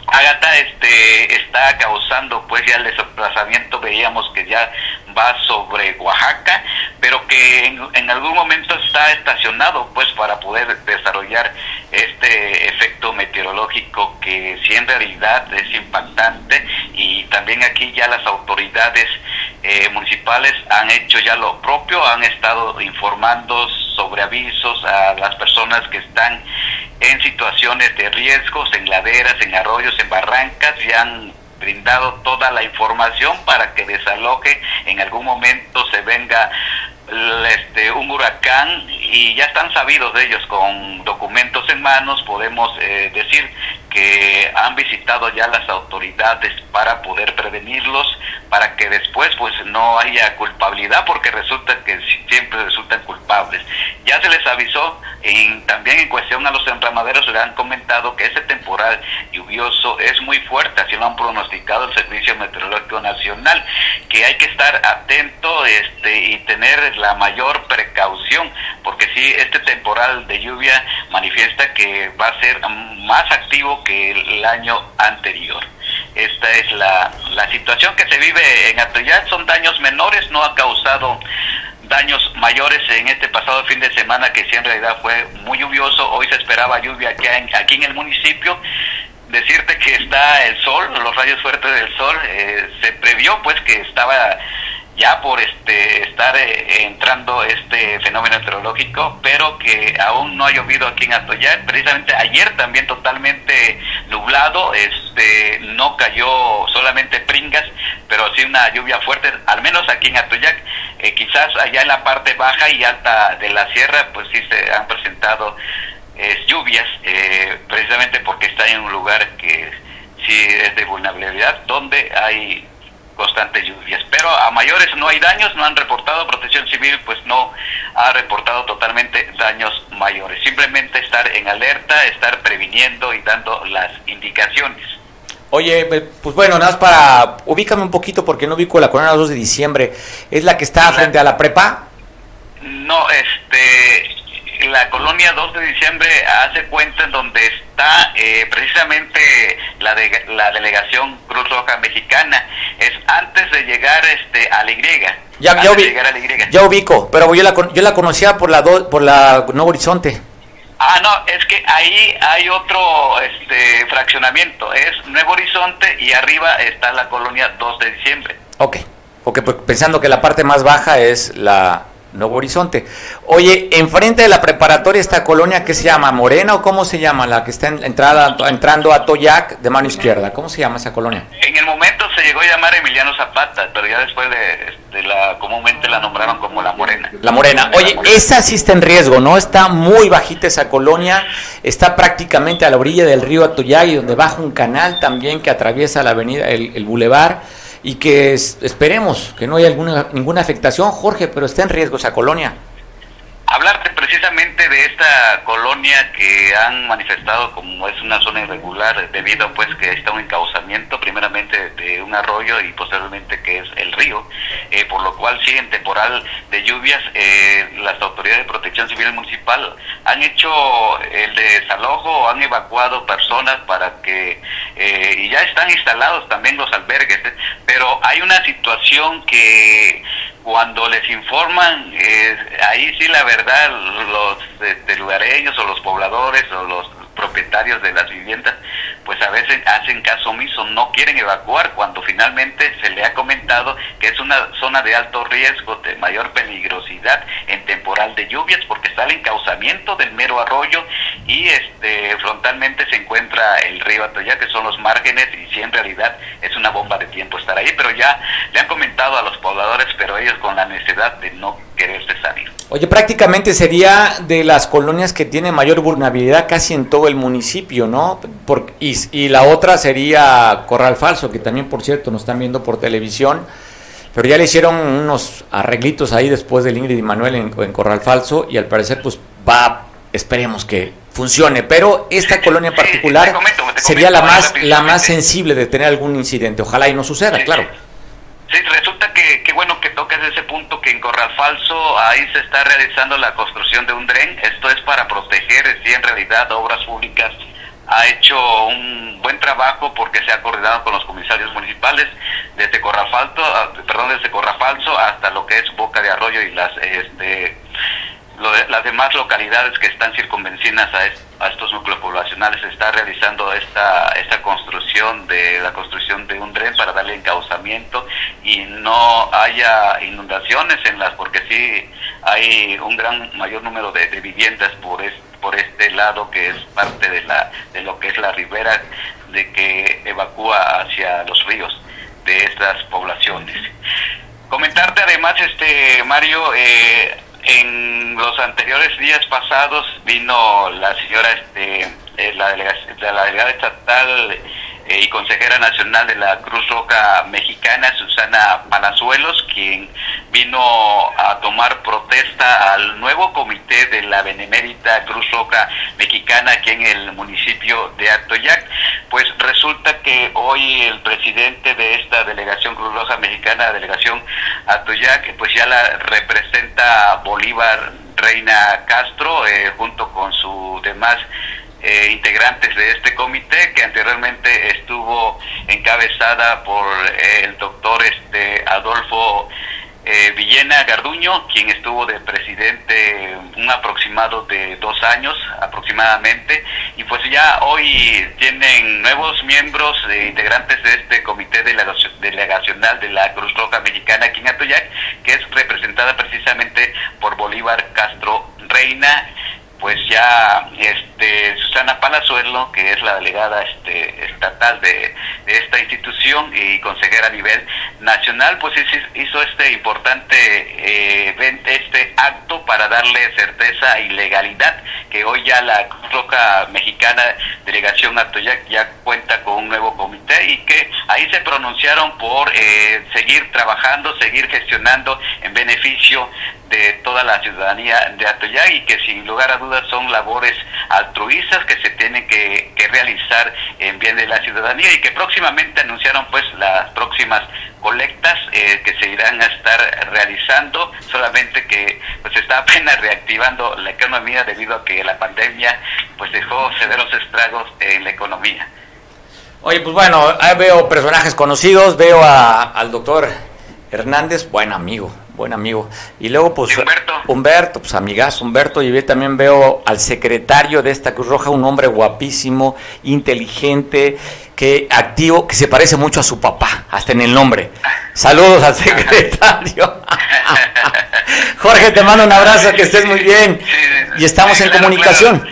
Agata este está causando pues ya el desplazamiento veíamos que ya va sobre Oaxaca pero que en, algún momento está estacionado pues para poder desarrollar este efecto meteorológico que si en realidad es impactante y también aquí ya las autoridades eh, municipales han hecho ya lo propio han estado informando sobre avisos a las personas que están en situaciones de riesgos, en laderas, en arroyos, en barrancas, y han brindado toda la información para que desaloje, en algún momento se venga este, un huracán y ya están sabidos de ellos con documentos en manos, podemos eh, decir que han visitado ya las autoridades para poder prevenirlos, para que después pues no haya culpabilidad, porque resulta que siempre resultan culpables. Ya se les avisó, en, también en cuestión a los enramaderos le han comentado que ese temporal lluvioso es muy fuerte, así lo han pronosticado el Servicio Meteorológico Nacional, que hay que estar atento este, y tener la mayor precaución, porque si este temporal de lluvia manifiesta que va a ser más activo que el año anterior. Esta es la, la situación que se vive en Atoyac, son daños menores, no ha causado daños mayores en este pasado fin de semana que sí en realidad fue muy lluvioso, hoy se esperaba lluvia aquí en, aquí en el municipio, decirte que está el sol, los rayos fuertes del sol, eh, se previó pues que estaba ya por este estar eh, entrando este fenómeno meteorológico, pero que aún no ha llovido aquí en Atoyac. Precisamente ayer también totalmente nublado, este no cayó solamente pringas, pero sí una lluvia fuerte, al menos aquí en Atoyac. Eh, quizás allá en la parte baja y alta de la sierra, pues sí se han presentado lluvias, eh, precisamente porque está en un lugar que sí es de vulnerabilidad, donde hay constantes lluvias. Pero a mayores no hay daños, no han reportado, Protección Civil pues no ha reportado totalmente daños mayores. Simplemente estar en alerta, estar previniendo y dando las indicaciones. Oye, pues bueno, nada más para, ubícame un poquito porque no ubico la colonia 2 de diciembre, ¿es la que está frente a la prepa? No, este, la colonia 2 de diciembre hace cuenta en donde está eh, precisamente la, de, la delegación Cruz Roja Mexicana. Es antes de llegar este, a la Y. Ya, ya, ubico, pero yo la, yo la conocía por la, por la Nuevo Horizonte. Ah, no, es que ahí hay otro este, fraccionamiento. Es Nuevo Horizonte y arriba está la colonia 2 de diciembre. Ok, okay pues pensando que la parte más baja es la Nuevo Horizonte. Oye, enfrente de la preparatoria esta colonia que se llama Morena o cómo se llama la que está entrada, entrando a Toyac de mano izquierda. ¿Cómo se llama esa colonia? En el momento se llegó a llamar Emiliano Zapata, pero ya después de, la comúnmente la nombraron como la Morena. La Morena. Oye, esa sí está en riesgo, ¿no? Está muy bajita esa colonia, está prácticamente a la orilla del río Atoyac y donde baja un canal también que atraviesa la avenida, el, el bulevar y que esperemos que no haya alguna, ninguna afectación, Jorge, pero está en riesgo esa colonia. Hablarte precisamente de esta colonia que han manifestado como es una zona irregular debido pues que está un encauzamiento primeramente de un arroyo y posteriormente que es el río, eh, por lo cual sí en temporal de lluvias eh, las autoridades de protección civil municipal han hecho el desalojo, han evacuado personas para que eh, y ya están instalados también los albergues, pero hay una situación que cuando les informan, eh, ahí sí la verdad, los este, lugareños o los pobladores o los propietarios de las viviendas, pues a veces hacen caso omiso, no quieren evacuar cuando finalmente se le ha comentado que es una zona de alto riesgo, de mayor peligrosidad en temporal de lluvias, porque está el encauzamiento del mero arroyo y este frontalmente se encuentra el río Atoya, que son los márgenes, y sí en realidad es una bomba de tiempo estar ahí, pero ya le han comentado a los pobladores, pero ellos con la necesidad de no salir. Oye, prácticamente sería de las colonias que tienen mayor vulnerabilidad casi en todo el municipio, ¿no? Por, y, la otra sería Corral Falso, que también, por cierto, nos están viendo por televisión, pero ya le hicieron unos arreglitos ahí después del Ingrid y Manuel en, Corral Falso y al parecer pues va, esperemos que funcione, pero esta colonia en particular sería la más, la más sensible de tener algún incidente, ojalá y no suceda, claro. Sí, resulta que qué bueno que tocas ese punto que en Corral Falso ahí se está realizando la construcción de un dren. Esto es para proteger, sí, en realidad, obras públicas ha hecho un buen trabajo porque se ha coordinado con los comisarios municipales desde Corrafalto, ah, perdón, desde Corrafalso hasta lo que es Boca de Arroyo y las este las demás localidades que están circunvencinas a, a, estos núcleos poblacionales se está realizando esta esta construcción de la construcción de un dren para darle encauzamiento y no haya inundaciones en las porque sí hay un gran mayor número de, de viviendas por este por este lado que es parte de la de lo que es la ribera de que evacúa hacia los ríos de estas poblaciones. Comentarte además, este Mario, eh, en los anteriores días pasados vino la señora, este, eh, la, la delegada estatal y consejera nacional de la Cruz Roja Mexicana, Susana Palazuelos, quien vino a tomar protesta al nuevo comité de la Benemérita Cruz Roja Mexicana aquí en el municipio de Atoyac. Pues resulta que hoy el presidente de esta delegación Cruz Roja Mexicana, delegación Atoyac, pues ya la representa Bolívar Reina Castro, eh, junto con su demás eh, integrantes de este comité que anteriormente estuvo encabezada por eh, el doctor este Adolfo eh, Villena Garduño, quien estuvo de presidente un aproximado de dos años aproximadamente, y pues ya hoy tienen nuevos miembros integrantes de este comité delegacional de la Cruz Roja Mexicana aquí en Atoyac, que es representada precisamente por Bolívar Castro Reina, pues ya este Susana Palazuelo, que es la delegada este, estatal de, esta institución y consejera a nivel nacional, pues hizo este importante eh, este acto para darle certeza y legalidad, que hoy ya la Cruz Roja Mexicana Delegación Atoyac ya cuenta con un nuevo comité y que ahí se pronunciaron por eh, seguir trabajando, seguir gestionando en beneficio de toda la ciudadanía de Atoyac y que sin lugar a dudas son labores altruistas que se tienen que, realizar en bien de la ciudadanía y que próximamente anunciaron pues las próximas colectas eh, que se irán a estar realizando, solamente que pues está [laughs] apenas reactivando la economía debido a que la pandemia pues dejó severos estragos en la economía. Oye, pues bueno, veo personajes conocidos, veo a, al doctor Hernández, buen amigo, buen amigo. Y luego, pues, Humberto. Humberto, pues amigas, Humberto, y también veo al secretario de esta Cruz Roja, un hombre guapísimo, inteligente, que activo, que se parece mucho a su papá, hasta en el nombre. Saludos al secretario. [laughs] Jorge, te mando un abrazo, que estés muy bien. y estamos en comunicación.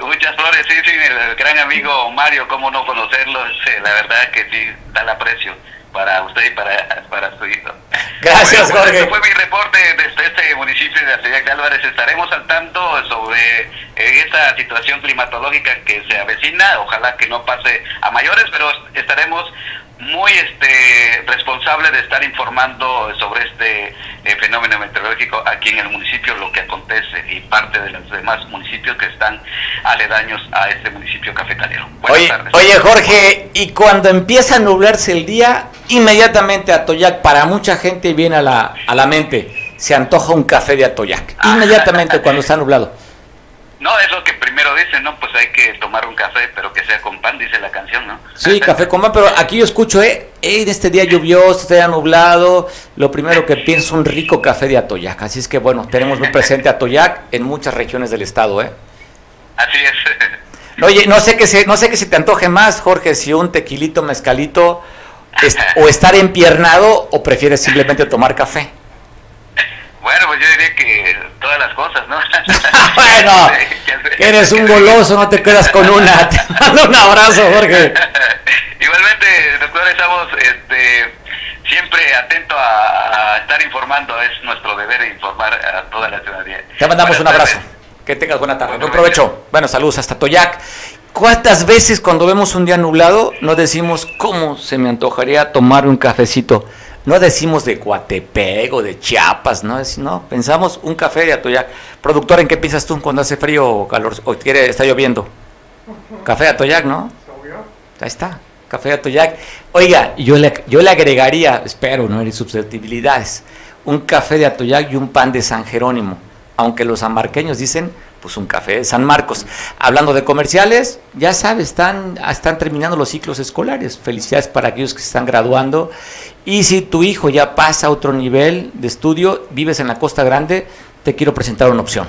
Muchas flores, sí, sí, el gran amigo Mario, cómo no conocerlo, la verdad que sí, da el aprecio para usted y para, para su hijo. Gracias, Jorge. Este fue mi reporte desde este municipio de Acellac de Álvarez. Estaremos al tanto sobre eh, esta situación climatológica que se avecina. Ojalá que no pase a mayores, pero estaremos muy este responsable de estar informando sobre este eh, fenómeno meteorológico aquí en el municipio, lo que acontece y parte de los demás municipios que están aledaños a este municipio cafetalero. Buenas tardes. oye Jorge, y cuando empieza a nublarse el día, inmediatamente Atoyac, para mucha gente viene a la, a la mente, se antoja un café de Atoyac, ah. inmediatamente cuando está nublado. [laughs] No, es lo que primero dicen, ¿no? Pues hay que tomar un café, pero que sea con pan, dice la canción, ¿no? Sí, café con pan, pero aquí yo escucho, ¿eh? En este día lluvioso, este día nublado, lo primero que pienso es un rico café de Atoyac. Así es que, bueno, tenemos muy presente Atoyac en muchas regiones del estado, ¿eh? Así es. [laughs] Oye, no sé que se, no sé que se te antoje más, Jorge, si un tequilito, mezcalito, o estar empiernado, o prefieres simplemente tomar café. Bueno, pues yo diría que todas las cosas, ¿no? [laughs] bueno, [laughs] eres un goloso, no te quedas con una. [laughs] Te mando un abrazo, Jorge. Igualmente, doctor, estamos este, siempre atentos a, estar informando. Es nuestro deber informar a toda la ciudadanía. Te mandamos un abrazo. Que tengas buena tarde. Buen provecho. Bueno, saludos hasta Toyac. ¿Cuántas veces cuando vemos un día nublado nos decimos cómo se me antojaría tomar un cafecito? No decimos de Coatepec o de Chiapas, ¿no? no, pensamos un café de Atoyac. Productor, ¿en qué piensas tú cuando hace frío o calor o quiere, está lloviendo? Café de Atoyac, ¿no? Ahí está. café de Atoyac. Oiga, yo le, yo le agregaría, espero, no hay susceptibilidades, un café de Atoyac y un pan de San Jerónimo, aunque los sanmarqueños dicen pues un café de San Marcos. Hablando de comerciales, ya sabes, están, están terminando los ciclos escolares. Felicidades para aquellos que se están graduando. Y si tu hijo ya pasa a otro nivel de estudio, vives en la Costa Grande, te quiero presentar una opción.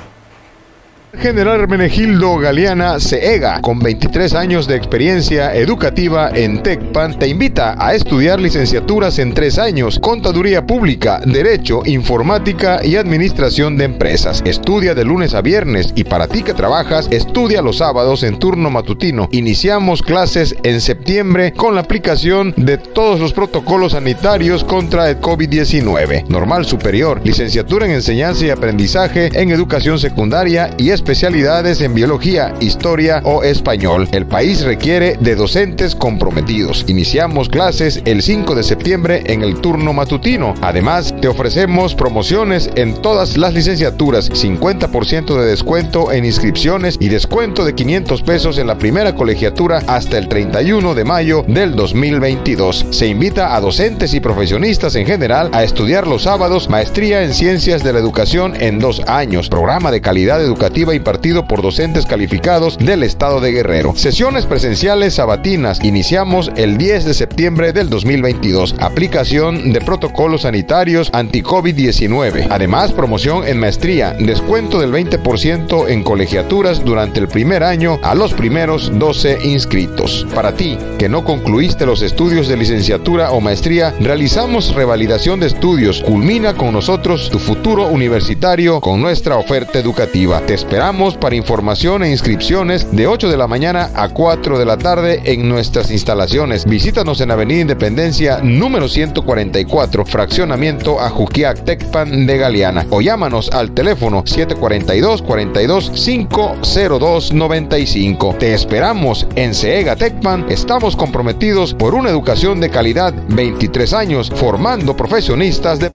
General Hermenegildo Galeana CEGA, con 23 años de experiencia educativa en TECPAN, te invita a estudiar licenciaturas en tres años, Contaduría Pública, Derecho, Informática y Administración de Empresas. Estudia de lunes a viernes y para ti que trabajas, estudia los sábados en turno matutino. Iniciamos clases en septiembre con la aplicación de todos los protocolos sanitarios contra el COVID-19. Normal Superior, licenciatura en Enseñanza y Aprendizaje en Educación Secundaria y especialidades en biología, historia o español. El país requiere de docentes comprometidos. Iniciamos clases el 5 de septiembre en el turno matutino. Además, te ofrecemos promociones en todas las licenciaturas, 50% de descuento en inscripciones y descuento de 500 pesos en la primera colegiatura hasta el 31 de mayo del 2022. Se invita a docentes y profesionistas en general a estudiar los sábados maestría en ciencias de la educación en dos años, programa de calidad educativa impartido por docentes calificados del estado de Guerrero. Sesiones presenciales sabatinas. Iniciamos el 10 de septiembre del 2022. Aplicación de protocolos sanitarios anti-COVID-19. Además, promoción en maestría. Descuento del 20% en colegiaturas durante el primer año a los primeros 12 inscritos. Para ti, que no concluiste los estudios de licenciatura o maestría, realizamos revalidación de estudios. Culmina con nosotros tu futuro universitario con nuestra oferta educativa. Te esperamos para información e inscripciones de 8 de la mañana a 4 de la tarde en nuestras instalaciones. Visítanos en Avenida Independencia número 144, fraccionamiento a Tecpan de Galeana o llámanos al teléfono 742 42 502 95. Te esperamos en CEGA Tecpan. Estamos comprometidos por una educación de calidad 23 años formando profesionistas de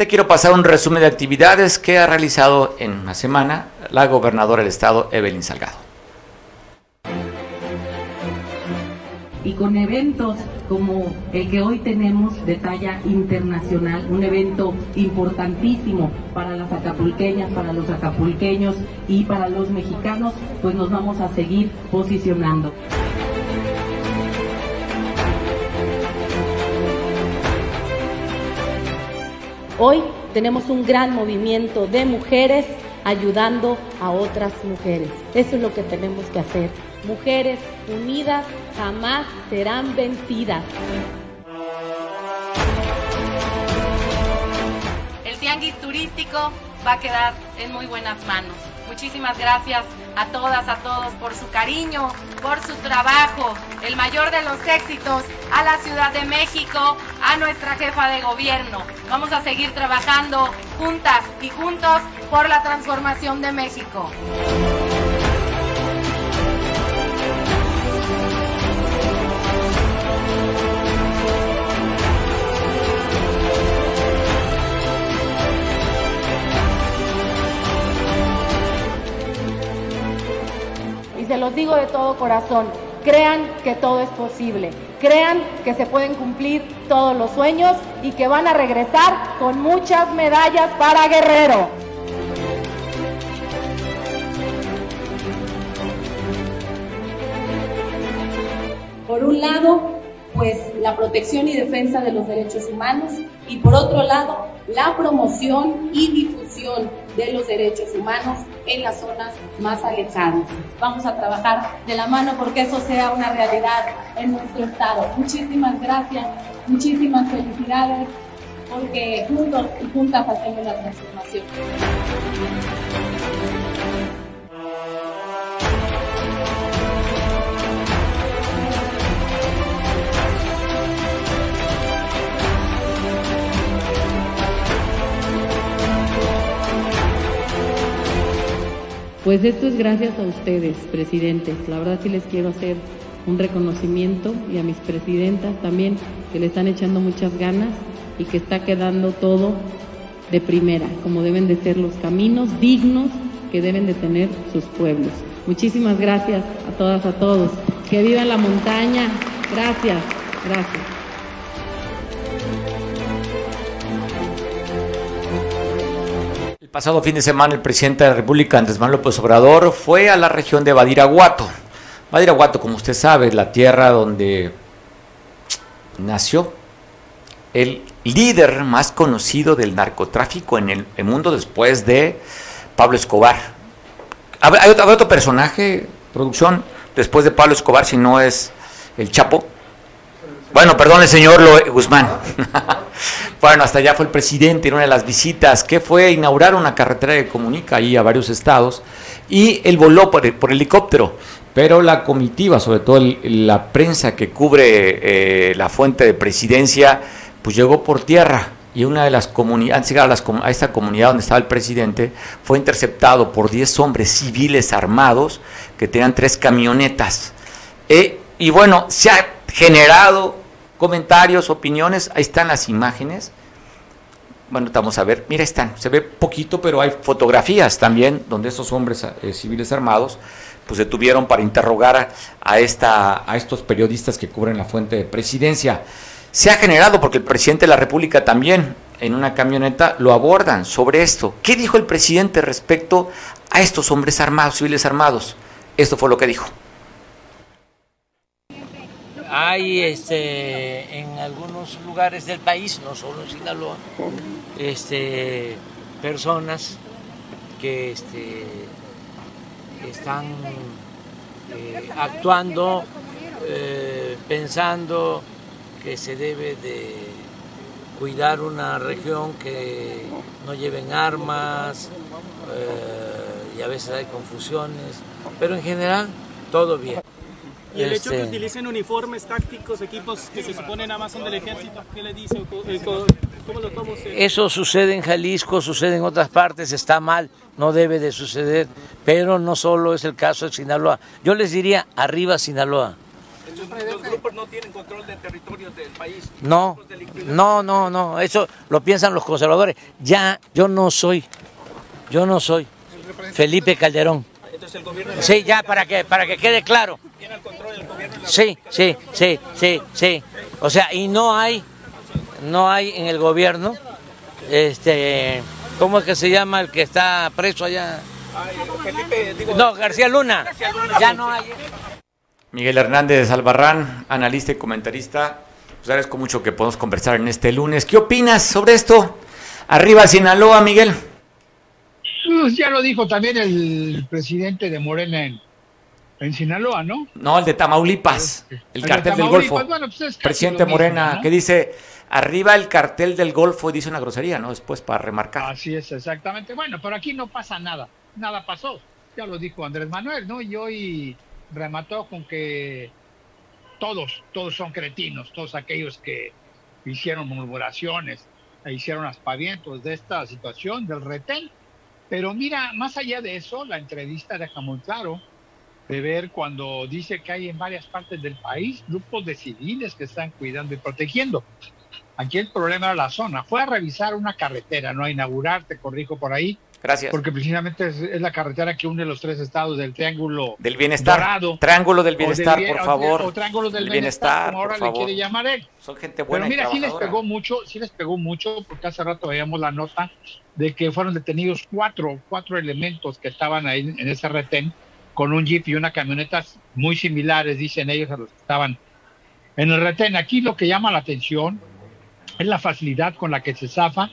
te quiero pasar un resumen de actividades que ha realizado en una semana la gobernadora del estado, Evelyn Salgado. Y con eventos como el que hoy tenemos de talla internacional, un evento importantísimo para las acapulqueñas, para los acapulqueños y para los mexicanos, pues nos vamos a seguir posicionando. Hoy tenemos un gran movimiento de mujeres ayudando a otras mujeres. Eso es lo que tenemos que hacer. Mujeres unidas jamás serán vencidas. El tianguis turístico va a quedar en muy buenas manos. Muchísimas gracias a todas, a todos por su cariño, por su trabajo, el mayor de los éxitos a la Ciudad de México, a nuestra jefa de gobierno. Vamos a seguir trabajando juntas y juntos por la transformación de México. Se los digo de todo corazón, crean que todo es posible, crean que se pueden cumplir todos los sueños y que van a regresar con muchas medallas para Guerrero. Por un lado, pues la protección y defensa de los derechos humanos y por otro lado, la promoción y difusión de los derechos humanos en las zonas más alejadas. Vamos a trabajar de la mano porque eso sea una realidad en nuestro estado. Muchísimas gracias, muchísimas felicidades porque juntos y juntas hacemos la transformación. Pues esto es gracias a ustedes, presidentes. La verdad sí les quiero hacer un reconocimiento y a mis presidentas también, que le están echando muchas ganas y que está quedando todo de primera, como deben de ser los caminos dignos que deben de tener sus pueblos. Muchísimas gracias a todas, a todos. Que viva la montaña, Gracias, gracias. Pasado fin de semana el presidente de la República, Andrés Manuel López Obrador, fue a la región de Badiraguato. Badiraguato, como usted sabe, es la tierra donde nació el líder más conocido del narcotráfico en el, mundo después de Pablo Escobar. ¿Hay otro personaje, producción, después de Pablo Escobar, si no es el Chapo? Bueno, perdón, el señor Lo Guzmán. [laughs] bueno, hasta allá fue el presidente en una de las visitas, que fue inaugurar una carretera que comunica ahí a varios estados, y él voló por, por helicóptero. Pero la comitiva, sobre todo el, la prensa que cubre eh, la fuente de presidencia, pues llegó por tierra. Y una de las comunidades, a, a, esta comunidad donde estaba el presidente, fue interceptado por 10 hombres civiles armados que tenían tres camionetas. Eh, y bueno, se ha generado comentarios, opiniones, ahí están las imágenes. Bueno, vamos a ver, mira, están, se ve poquito, pero hay fotografías también donde esos hombres eh, civiles armados pues detuvieron para interrogar a, a, esta, a estos periodistas que cubren la fuente de presidencia. Se ha generado porque el presidente de la República también en una camioneta lo abordan sobre esto. ¿Qué dijo el presidente respecto a estos hombres armados, civiles armados? Esto fue lo que dijo. Hay este, en algunos lugares del país, no solo en Sinaloa, este, personas que este, están eh, actuando, eh, pensando que se debe de cuidar una región que no lleven armas eh, y a veces hay confusiones, pero en general todo bien. Y el hecho de que utilicen uniformes tácticos, equipos que se supone nada más son del ejército, ¿qué le dice? ¿Cómo lo toma usted? Eso sucede en Jalisco, sucede en otras partes, está mal, no debe de suceder, pero no solo es el caso de Sinaloa. Yo les diría, arriba Sinaloa. Los grupos no tienen control de territorios del país. No, no, no, no, eso lo piensan los conservadores. Ya, yo no soy, yo no soy Felipe Calderón. Entonces el gobierno... Sí, ya, para que, para que quede claro. ¿Tiene el control del gobierno? Sí, sí, sí, sí, sí. O sea, y no hay, no hay en el gobierno, este, ¿cómo es que se llama el que está preso allá? Ay, Felipe, digo, No, García Luna. García Luna. Ya no hay. Miguel Hernández Albarrán, analista y comentarista. Pues agradezco mucho que podamos conversar en este lunes. ¿Qué opinas sobre esto? Arriba Sinaloa, Miguel. Ya lo dijo también el presidente de Morena en, en Sinaloa, ¿no? No, el de Tamaulipas, el, El cartel de del Golfo. bueno, pues Presidente mismo, Morena, ¿no? que dice, arriba el cartel del Golfo, y dice una grosería, ¿no? Después para remarcar. Así es, exactamente. Bueno, pero aquí no pasa nada. Nada pasó. Ya lo dijo Andrés Manuel, ¿no? Y hoy remató con que todos, todos son cretinos, todos aquellos que hicieron murmuraciones, e hicieron aspavientos de esta situación del retén. Pero mira, más allá de eso, la entrevista deja muy claro de ver cuando dice que hay en varias partes del país grupos de civiles que están cuidando y protegiendo. Aquí el problema era la zona. Fue a revisar una carretera, no a inaugurar, te corrijo por ahí, Gracias. porque precisamente es, es la carretera que une los tres estados del Triángulo Del bienestar. Dorado. Triángulo del bienestar, bien- por favor. O, Triángulo del El bienestar, como por ahora le favor. quiere llamar él. Son gente buena Pero mira, sí les pegó mucho, sí les pegó mucho, porque hace rato veíamos la nota de que fueron detenidos cuatro, cuatro elementos que estaban ahí en ese retén con un jeep y una camioneta muy similares, dicen ellos, a los que estaban en el retén. Aquí lo que llama la atención es la facilidad con la que se zafa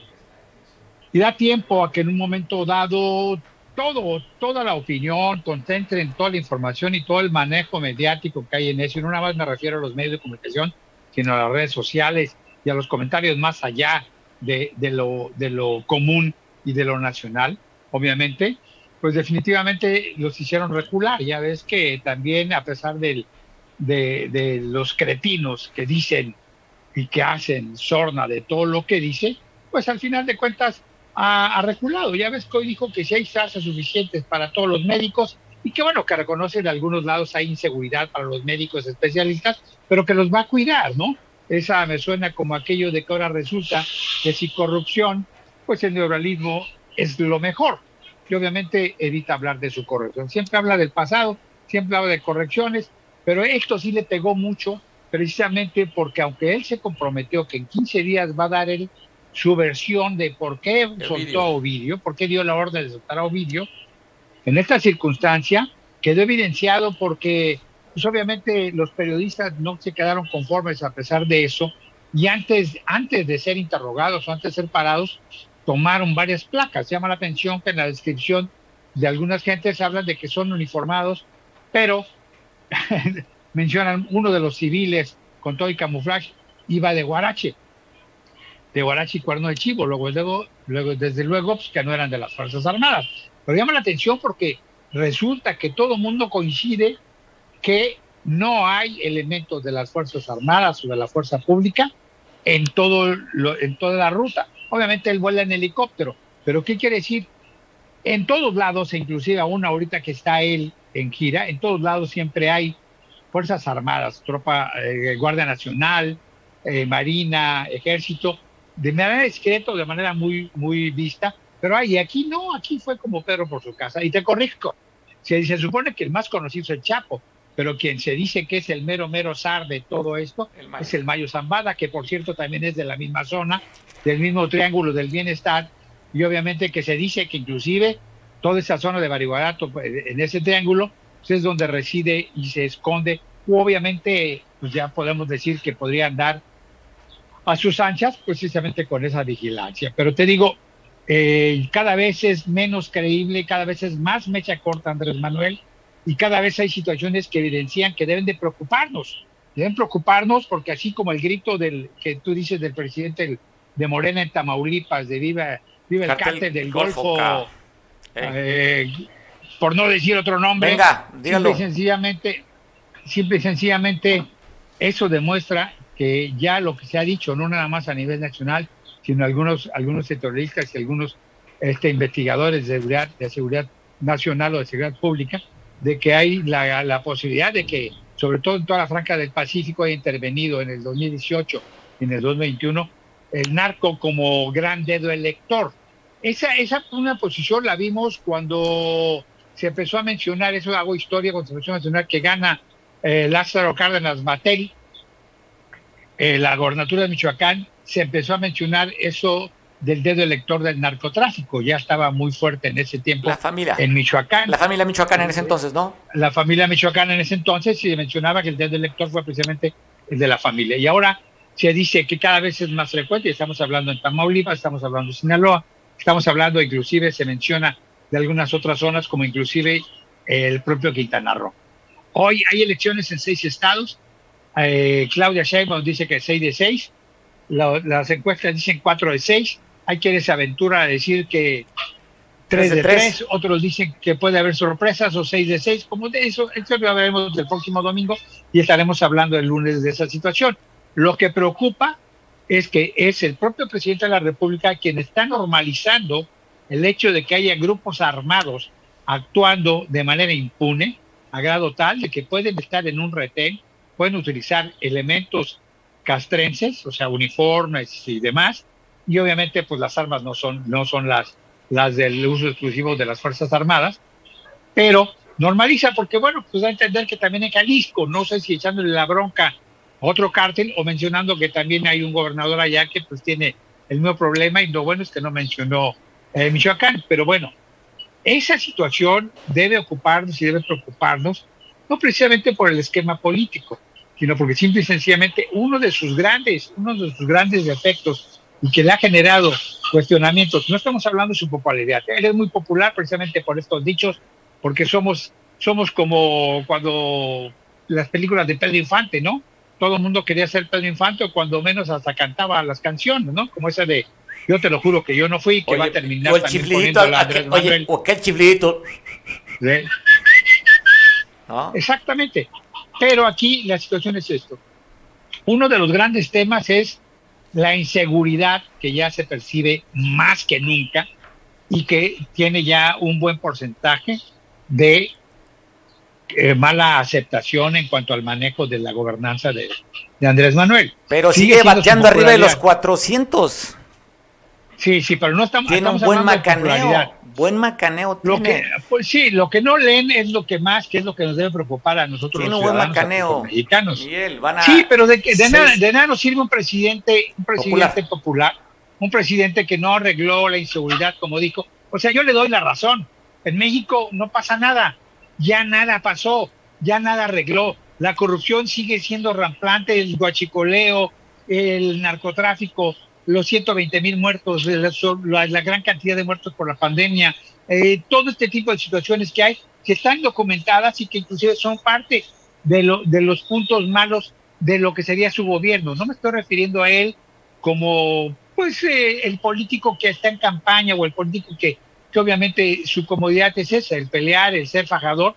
y da tiempo a que en un momento dado todo, toda la opinión concentre en toda la información y todo el manejo mediático que hay en eso. Y no nada más me refiero a los medios de comunicación, sino a las redes sociales y a los comentarios más allá de, de lo, de lo común y de lo nacional, obviamente, pues definitivamente los hicieron recular. Ya ves que también a pesar del, de, de los cretinos que dicen y que hacen sorna de todo lo que dice, pues al final de cuentas ha, ha reculado. Ya ves que hoy dijo que si hay tasas suficientes para todos los médicos y que bueno, que reconoce en algunos lados hay inseguridad para los médicos especialistas, pero que los va a cuidar, ¿no? Esa me suena como aquello de que ahora resulta que si corrupción, pues el neoliberalismo es lo mejor. Y obviamente evita hablar de su corrección. Siempre habla del pasado, siempre habla de correcciones, pero esto sí le pegó mucho precisamente porque aunque él se comprometió que en 15 días va a dar él su versión de por qué soltó a Ovidio, por qué dio la orden de soltar a Ovidio, en esta circunstancia quedó evidenciado porque pues obviamente los periodistas no se quedaron conformes a pesar de eso y antes, antes de ser interrogados o antes de ser parados, tomaron varias placas. Llama la atención que en la descripción de algunas gentes hablan de que son uniformados, pero [laughs] mencionan uno de los civiles con todo el camuflaje, iba de Guarache, de Guarache y Cuerno de Chivo, luego, luego, luego desde luego pues, que no eran de las Fuerzas Armadas. Pero llama la atención porque resulta que todo el mundo coincide que no hay elementos de las Fuerzas Armadas o de la Fuerza Pública en, todo lo, en toda la ruta. Obviamente él vuela en helicóptero, pero ¿qué quiere decir? En todos lados, e inclusive aún ahorita que está él en gira, en todos lados siempre hay Fuerzas Armadas, tropa, eh, Guardia Nacional, eh, Marina, Ejército, de manera discreta, de manera muy, muy vista, pero ahí aquí no, aquí fue como Pedro por su casa. Y te corrijo, se, se supone que el más conocido es el Chapo, pero quien se dice que es el mero, mero zar de todo esto es el Mayo Zambada, que por cierto también es de la misma zona, del mismo triángulo del bienestar, y obviamente que se dice que inclusive toda esa zona de Bariguarato, pues, en ese triángulo, es donde reside y se esconde. Obviamente, pues ya podemos decir que podría andar a sus anchas precisamente con esa vigilancia. Pero te digo, eh, cada vez es menos creíble, cada vez es más mecha corta Andrés Manuel y cada vez hay situaciones que evidencian que deben de preocuparnos. Deben preocuparnos porque así como el grito del que tú dices del presidente de Morena en Tamaulipas, de viva, viva el cártel del Golfo, eh, por no decir otro nombre, Venga, simple y sencillamente, simple y sencillamente eso demuestra que ya lo que se ha dicho, no nada más a nivel nacional, sino algunos, algunos sectoristas y algunos este, investigadores de seguridad, de seguridad nacional o de seguridad pública, de que hay la, la posibilidad de que, sobre todo en toda la franca del Pacífico, haya intervenido en el 2018 y en el 2021 el narco como gran dedo elector. Esa, esa una posición la vimos cuando se empezó a mencionar, eso hago historia, cuando se empezó a mencionar que gana eh, Lázaro Cárdenas Materi, eh, la gobernatura de Michoacán, se empezó a mencionar eso del dedo elector del narcotráfico, ya estaba muy fuerte en ese tiempo la familia. en Michoacán. La familia Michoacán en ese entonces, ¿no? La familia Michoacán en ese entonces se mencionaba que el dedo elector fue precisamente el de la familia. Y ahora se dice que cada vez es más frecuente, estamos hablando en Tamaulipas, estamos hablando en Sinaloa, estamos hablando inclusive, se menciona de algunas otras zonas, como inclusive el propio Quintana Roo. Hoy hay elecciones en seis estados. Eh, Claudia Sheinbaum dice que seis de seis. las encuestas dicen cuatro de seis. Hay quienes se aventura a decir que tres de tres. Otros dicen que puede haber sorpresas o seis de seis. Como de eso, eso lo veremos el próximo domingo y estaremos hablando el lunes de esa situación. Lo que preocupa es que es el propio presidente de la República quien está normalizando el hecho de que haya grupos armados actuando de manera impune, a grado tal de que pueden estar en un retén, pueden utilizar elementos castrenses, o sea, uniformes y demás, y obviamente pues las armas no son, no son las, las del uso exclusivo de las Fuerzas Armadas, pero normaliza porque bueno, pues da a entender que también en Jalisco, no sé si echándole la bronca a otro cártel o mencionando que también hay un gobernador allá que pues tiene el mismo problema y lo bueno es que no mencionó eh, Michoacán. Pero bueno, esa situación debe ocuparnos y debe preocuparnos, no precisamente por el esquema político, sino porque simple y sencillamente uno de sus grandes, uno de sus grandes defectos y que le ha generado cuestionamientos, no estamos hablando de su popularidad, él es muy popular precisamente por estos dichos, porque somos, somos como cuando las películas de Pedro Infante, ¿no? Todo el mundo quería ser Pedro Infante o cuando menos hasta cantaba las canciones, ¿no? Como esa de yo te lo juro que yo no fui, que va a terminar o el aquel, oye, o aquel chiflidito. ¿Sí? ¿No? Exactamente. Pero aquí la situación es esto. Uno de los grandes temas es la inseguridad que ya se percibe más que nunca y que tiene ya un buen porcentaje de eh, mala aceptación en cuanto al manejo de la gobernanza de, de Andrés Manuel. Pero sigue, sigue bateando arriba de los 400. Sí, sí, pero no estamos. Tiene un buen macaneo. Buen macaneo Lo tiene. que, pues sí, lo que no leen es lo que más, que es lo que nos debe preocupar a nosotros Tiene los buen ciudadanos macaneo. mexicanos. Miguel, van a Sí, pero de, que- de, nada, seis- de nada nos sirve un presidente, un presidente popular. un presidente que no arregló la inseguridad, como dijo. O sea, yo le doy la razón. En México no pasa nada, ya nada pasó, ya nada arregló. La corrupción sigue siendo rampante, el guachicoleo, el narcotráfico, los 120 mil muertos, la, la- la gran cantidad de muertos por la pandemia, eh, todo este tipo de situaciones que hay, que están documentadas y que inclusive son parte de, lo- de los puntos malos de lo que sería su gobierno. No me estoy refiriendo a él como pues eh, el político que está en campaña o el político que, que obviamente su comodidad es esa, el pelear, el ser fajador,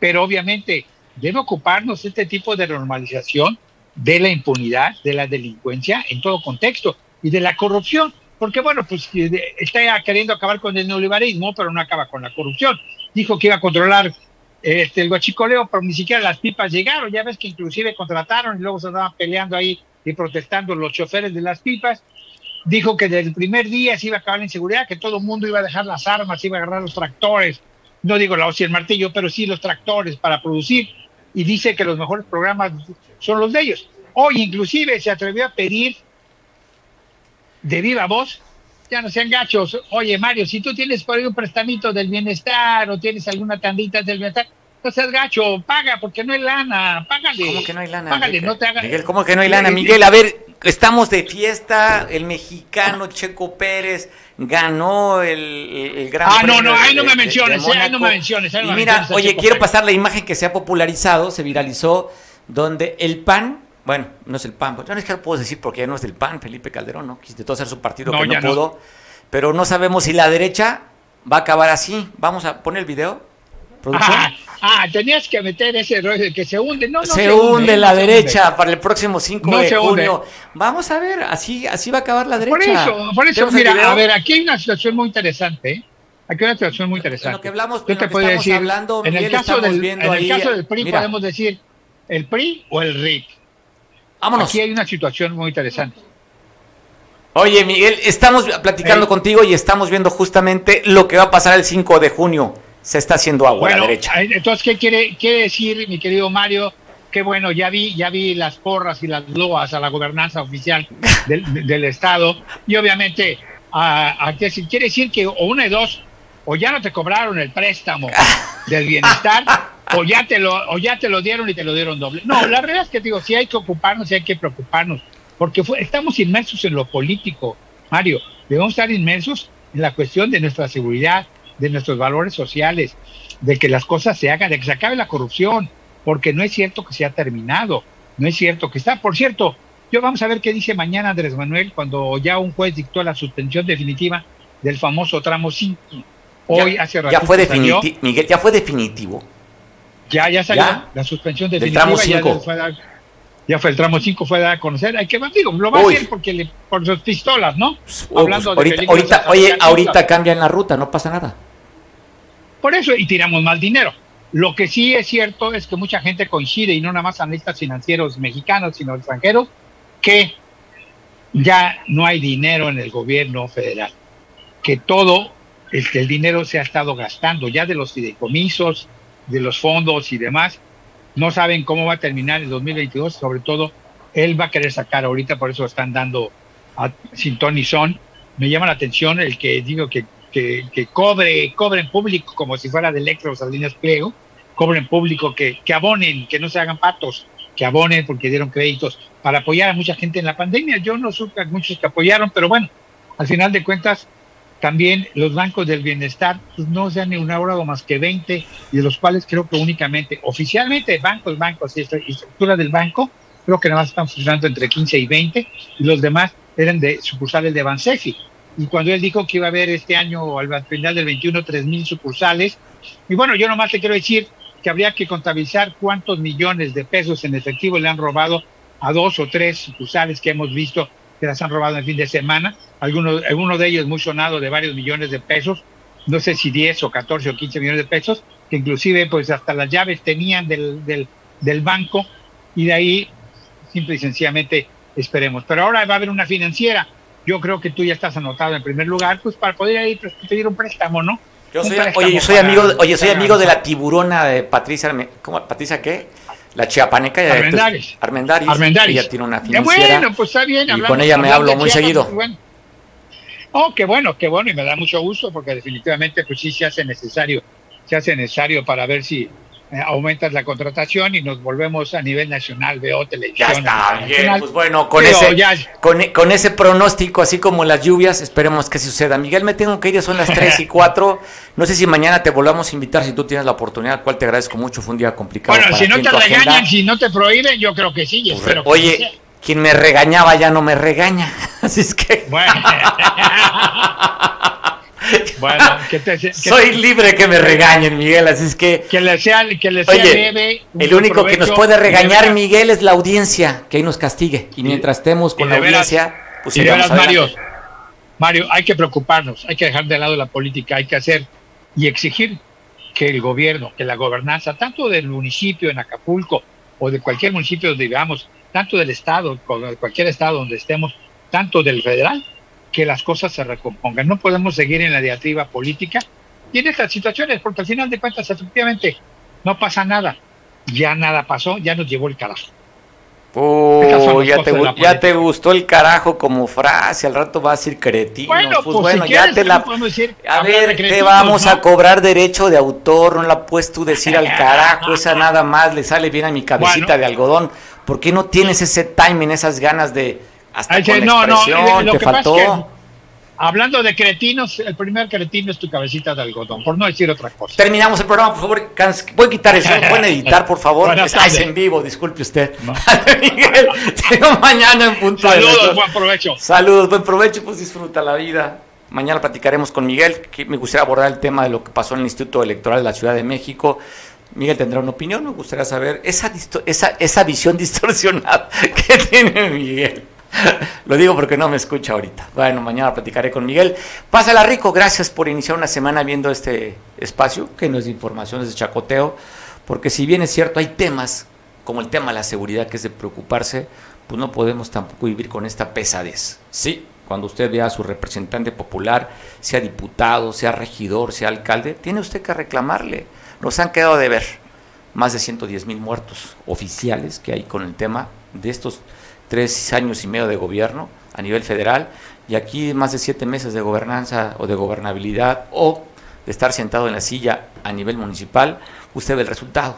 pero obviamente debe ocuparnos este tipo de normalización de la impunidad, de la delincuencia en todo contexto y de la corrupción, porque bueno, pues está queriendo acabar con el neoliberalismo, pero no acaba con la corrupción. Dijo que iba a controlar este, el guachicoleo, pero ni siquiera las pipas llegaron. Ya ves que inclusive contrataron y luego se andaban peleando ahí y protestando los choferes de las pipas. Dijo que desde el primer día se iba a acabar la inseguridad, que todo el mundo iba a dejar las armas, iba a agarrar los tractores, no digo la hoz y el martillo, pero sí los tractores para producir. Y dice que los mejores programas son los de ellos. Hoy inclusive se atrevió a pedir de viva voz, ya no sean gachos, oye Mario, si tú tienes por ahí un prestamito del bienestar o tienes alguna tandita del bienestar, no seas gacho, paga porque no hay lana, págale. ¿Cómo que no hay lana? Págale, Miguel? no te hagas. Miguel, ¿cómo que no hay lana? Miguel, a ver, estamos de fiesta, el mexicano Checo Pérez ganó el, el, gran Ah, no, Premio no, ahí de- no me de- de menciones, eh, ahí no me menciones. ahí no Y me mira, menciones oye, Checo quiero Pérez. pasar la imagen que se ha popularizado, se viralizó, donde el PAN, bueno, no es el PAN, pues, no es que lo puedo decir porque ya no es del PAN, Felipe Calderón, ¿no? Todo hacer su partido No, que no pudo, pero no sabemos si la derecha va a acabar así. Vamos a poner el video. ¿Producción? Ah, ah, tenías que meter ese rollo de que se hunde. No, no se, hunde la se hunde. derecha para el próximo 5 No de hunde. junio. Vamos a ver, así, así va a acabar la derecha. Por eso, por eso, ¿Tenemos el mira, a ver, aquí hay una situación muy interesante. ¿eh? Aquí hay una situación muy interesante. En lo que hablamos, Yo en te lo que puedo estamos decir, hablando, en el caso del, ahí- caso PRI mira. podemos decir el PRI o el RIC. Vámonos. Aquí hay una situación muy interesante. Oye, Miguel, estamos platicando contigo y estamos viendo justamente lo que va a pasar el 5 de junio. Se está haciendo agua a la derecha. eh, entonces, ¿qué quiere, quiere decir, mi querido Mario? Que bueno, ya vi, ya vi las porras y las loas a la gobernanza oficial del, de- del Estado. Y obviamente, a, a- quiere decir que o una de dos, o ya no te cobraron el préstamo [laughs] del bienestar, o ya te lo, o ya te lo dieron y te lo dieron doble. No, la realidad es que digo, sí hay que ocuparnos, sí hay que preocuparnos, porque fue- estamos inmersos en lo político, Mario. Debemos estar inmersos en la cuestión de nuestra seguridad, de nuestros valores sociales, de que las cosas se hagan, de que se acabe la corrupción, porque no es cierto que se ha terminado, no es cierto que está. Por cierto, yo vamos a ver qué dice mañana Andrés Manuel cuando ya un juez dictó la suspensión definitiva del famoso tramo 5. Hoy ya, hace ya ratito fue definitivo, Miguel, ya fue definitivo. Ya, ya salió ¿Ya? la suspensión Del definitiva. tramo ya cinco. fue a dar- Ya fue el tramo 5, fue a dar a conocer. Hay que, digo, lo va Uy. a hacer porque le- por sus pistolas, ¿no? Hablando de pues, ahorita, a oye, ahorita cambian la ruta, no pasa nada. Por eso, y tiramos más dinero. Lo que sí es cierto es que mucha gente coincide, y no nada más analistas financieros mexicanos, sino extranjeros, que ya no hay dinero en el gobierno federal, que todo el, el dinero se ha estado gastando, ya de los fideicomisos, de los fondos y demás, no saben cómo va a terminar el 2022, sobre todo él va a querer sacar ahorita, por eso están dando a, sin ton y son. Me llama la atención el que digo que, que, cobre, cobre en público como si fuera de Electro líneas pliego, cobre en público, que, que abonen, que no se hagan patos, que abonen porque dieron créditos para apoyar a mucha gente en la pandemia. Yo no supe a muchos que apoyaron, pero bueno, al final de cuentas, también los bancos del bienestar pues, no se han inaugurado más que 20, y de los cuales creo que únicamente, oficialmente, bancos, bancos y esta- y estructura del banco, creo que nada más están funcionando entre 15 y 20, y los demás eran de sucursales de Bansefi. Y cuando él dijo que iba a haber este año, al final del 21, 3 mil sucursales, y bueno, yo nomás te quiero decir que habría que contabilizar cuántos millones de pesos en efectivo le han robado a dos o tres sucursales que hemos visto que las han robado en el fin de semana, algunos alguno de ellos muy sonado de varios millones de pesos, no sé si 10 o 14 o 15 millones de pesos, que inclusive pues hasta las llaves tenían del, del, del banco y de ahí simple y sencillamente esperemos. Pero ahora va a haber una financiera. Yo creo que tú ya estás anotado en primer lugar, pues para poder ir a pedir un préstamo, ¿no? Yo soy, oye, yo soy amigo, oye, soy amigo de la tiburona de Patricia, Arme- ¿cómo? ¿Patricia qué? La chiapaneca. ya- Armendáriz. Armendáriz. Armendáriz. Ella tiene una Qué financiera. bueno, pues está bien. y con ella me hablo muy Chiapas, seguido. pues bueno. Oh, qué bueno, qué bueno, y me da mucho gusto porque definitivamente pues sí se hace necesario, se hace necesario para ver si aumentas la contratación y nos volvemos a nivel nacional, veo televisión. Ya está, bien, pues bueno, con Digo, ese, ya- con, con ese pronóstico, así como las lluvias, esperemos que suceda. Miguel, me tengo que ir, son las 3 y [laughs] 4. No sé si mañana te volvamos a invitar, si tú tienes la oportunidad, cual te agradezco mucho, fue un día complicado. Bueno, para si no te agenda. regañan, si no te prohíben, yo creo que sí. y espero que sea. Oye, quien me regañaba ya no me regaña. [laughs] Así es que. Bueno, [laughs] [laughs] bueno que te, que- Soy libre que me regañen, Miguel, así es que. que le sea, que le sea Oye, leve, el único que nos puede regañar, veras- Miguel, es la audiencia, que ahí nos castigue. Y mientras estemos con y la veras- audiencia, pues y de veras. Mario, Mario, hay que preocuparnos, hay que dejar de lado la política, hay que hacer y exigir que el gobierno, que la gobernanza, tanto del municipio en Acapulco o de cualquier municipio donde vivamos, tanto del estado, de cualquier estado donde estemos, tanto del federal, que las cosas se recompongan. No podemos seguir en la diatriba política y en estas situaciones, porque al final de cuentas, efectivamente, no pasa nada. Ya nada pasó, ya nos llevó el carajo. Oh, ya te, ya gustó el carajo como frase, al rato vas a decir cretino. Bueno, pues, pues, bueno, si ya quieres, te la... decir, A ver, te vamos ¿no? a cobrar derecho de autor, no la puedes tú decir al [laughs] carajo, esa nada más le sale bien a mi cabecita Bueno. de algodón. ¿Por qué no tienes ese timing, esas ganas de hasta Ay, con sí, la no, no, expresión? lo te que pasa es faltó. que, hablando de cretinos, el primer cretino es tu cabecita de algodón, por no decir otra cosa. Terminamos el programa, por favor. a quitar eso. ¿lo ¿Pueden editar, por favor? [laughs] Es, ah, en vivo, disculpe usted. [laughs] Miguel, te veo mañana en punto de Saludos, dos. buen provecho. Saludos, buen provecho, pues disfruta la vida. Mañana platicaremos con Miguel, que me gustaría abordar el tema de lo que pasó en el Instituto Electoral de la Ciudad de México. Miguel tendrá una opinión, me gustaría saber esa, esa, esa visión [laughs] distorsionada que tiene Miguel. [laughs] Lo digo porque no me escucha ahorita. Bueno, mañana platicaré con Miguel. Pásala rico, gracias por iniciar una semana viendo este espacio, que no es de información, es de chacoteo, porque si bien es cierto, hay temas como el tema de la seguridad que es de preocuparse, pues no podemos tampoco vivir con esta pesadez. Sí, cuando usted vea a su representante popular, sea diputado, sea regidor, sea alcalde, tiene usted que reclamarle. Nos han quedado de ver más de 110 mil muertos oficiales que hay con el tema de estos tres años y medio de gobierno a nivel federal y aquí más de siete meses de gobernanza o de gobernabilidad o de estar sentado en la silla a nivel municipal, usted ve el resultado.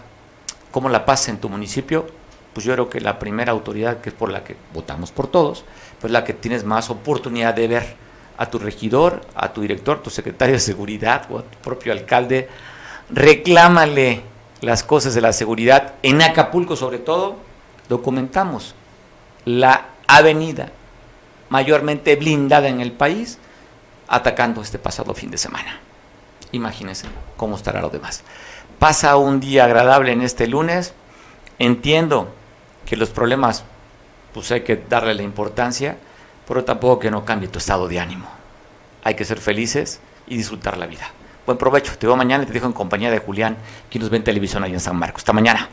¿Cómo la pasa en tu municipio? Pues yo creo que la primera autoridad, que es por la que votamos por todos, pues la que tienes más oportunidad de ver a tu regidor, a tu director, tu secretario de seguridad o a tu propio alcalde, reclámale las cosas de la seguridad. En Acapulco sobre todo, documentamos la avenida mayormente blindada en el país atacando este pasado fin de semana. Imagínense cómo estará lo demás. Pasa un día agradable en este lunes. Entiendo que los problemas, pues hay que darle la importancia, pero tampoco que no cambie tu estado de ánimo. Hay que ser felices y disfrutar la vida. Buen provecho. Te veo mañana te dejo en compañía de Julián, quien nos ve en televisión ahí en San Marcos. Hasta mañana.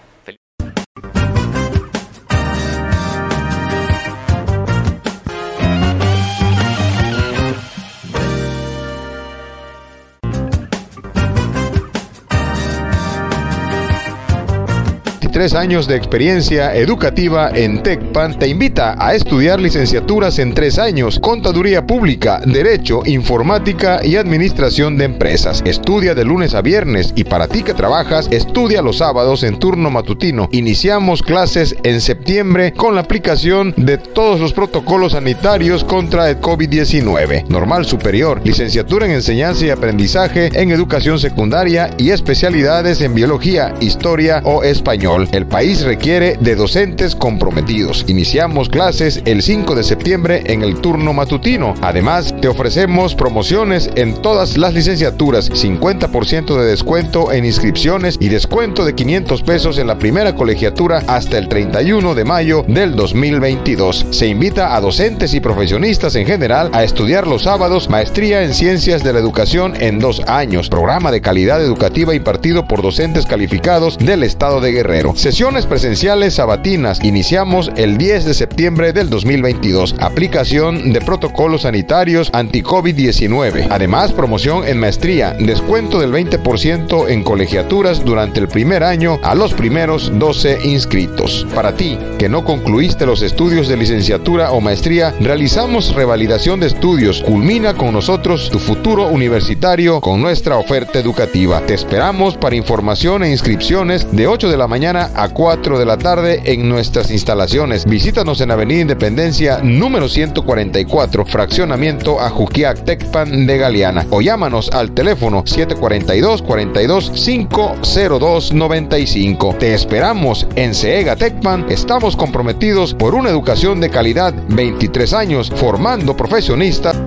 Tres años de experiencia educativa en TECPAN te invita a estudiar licenciaturas en tres años, Contaduría Pública, Derecho, Informática y Administración de Empresas. Estudia de lunes a viernes y para ti que trabajas, estudia los sábados en turno matutino. Iniciamos clases en septiembre con la aplicación de todos los protocolos sanitarios contra el COVID-19. Normal superior, licenciatura en enseñanza y aprendizaje en educación secundaria y especialidades en biología, historia o español. El país requiere de docentes comprometidos. Iniciamos clases el 5 de septiembre en el turno matutino. Además, te ofrecemos promociones en todas las licenciaturas, 50% de descuento en inscripciones y descuento de 500 pesos en la primera colegiatura hasta el 31 de mayo del 2022. Se invita a docentes y profesionistas en general a estudiar los sábados maestría en ciencias de la educación en dos años, programa de calidad educativa impartido por docentes calificados del estado de Guerrero. Sesiones presenciales sabatinas. Iniciamos el 10 de septiembre del 2022. Aplicación de protocolos sanitarios anti-COVID-19. Además, promoción en maestría. Descuento del 20% en colegiaturas durante el primer año a los primeros 12 inscritos. Para ti, que no concluiste los estudios de licenciatura o maestría, realizamos revalidación de estudios. Culmina con nosotros tu futuro universitario con nuestra oferta educativa. Te esperamos para información e inscripciones de 8 de la mañana a 4 de la tarde en nuestras instalaciones. Visítanos en Avenida Independencia número 144, fraccionamiento Ajuquiac, Tecpan de Galeana o llámanos al teléfono 742 42 502 95. Te esperamos en CEGA Tecpan. Estamos comprometidos por una educación de calidad 23 años formando profesionistas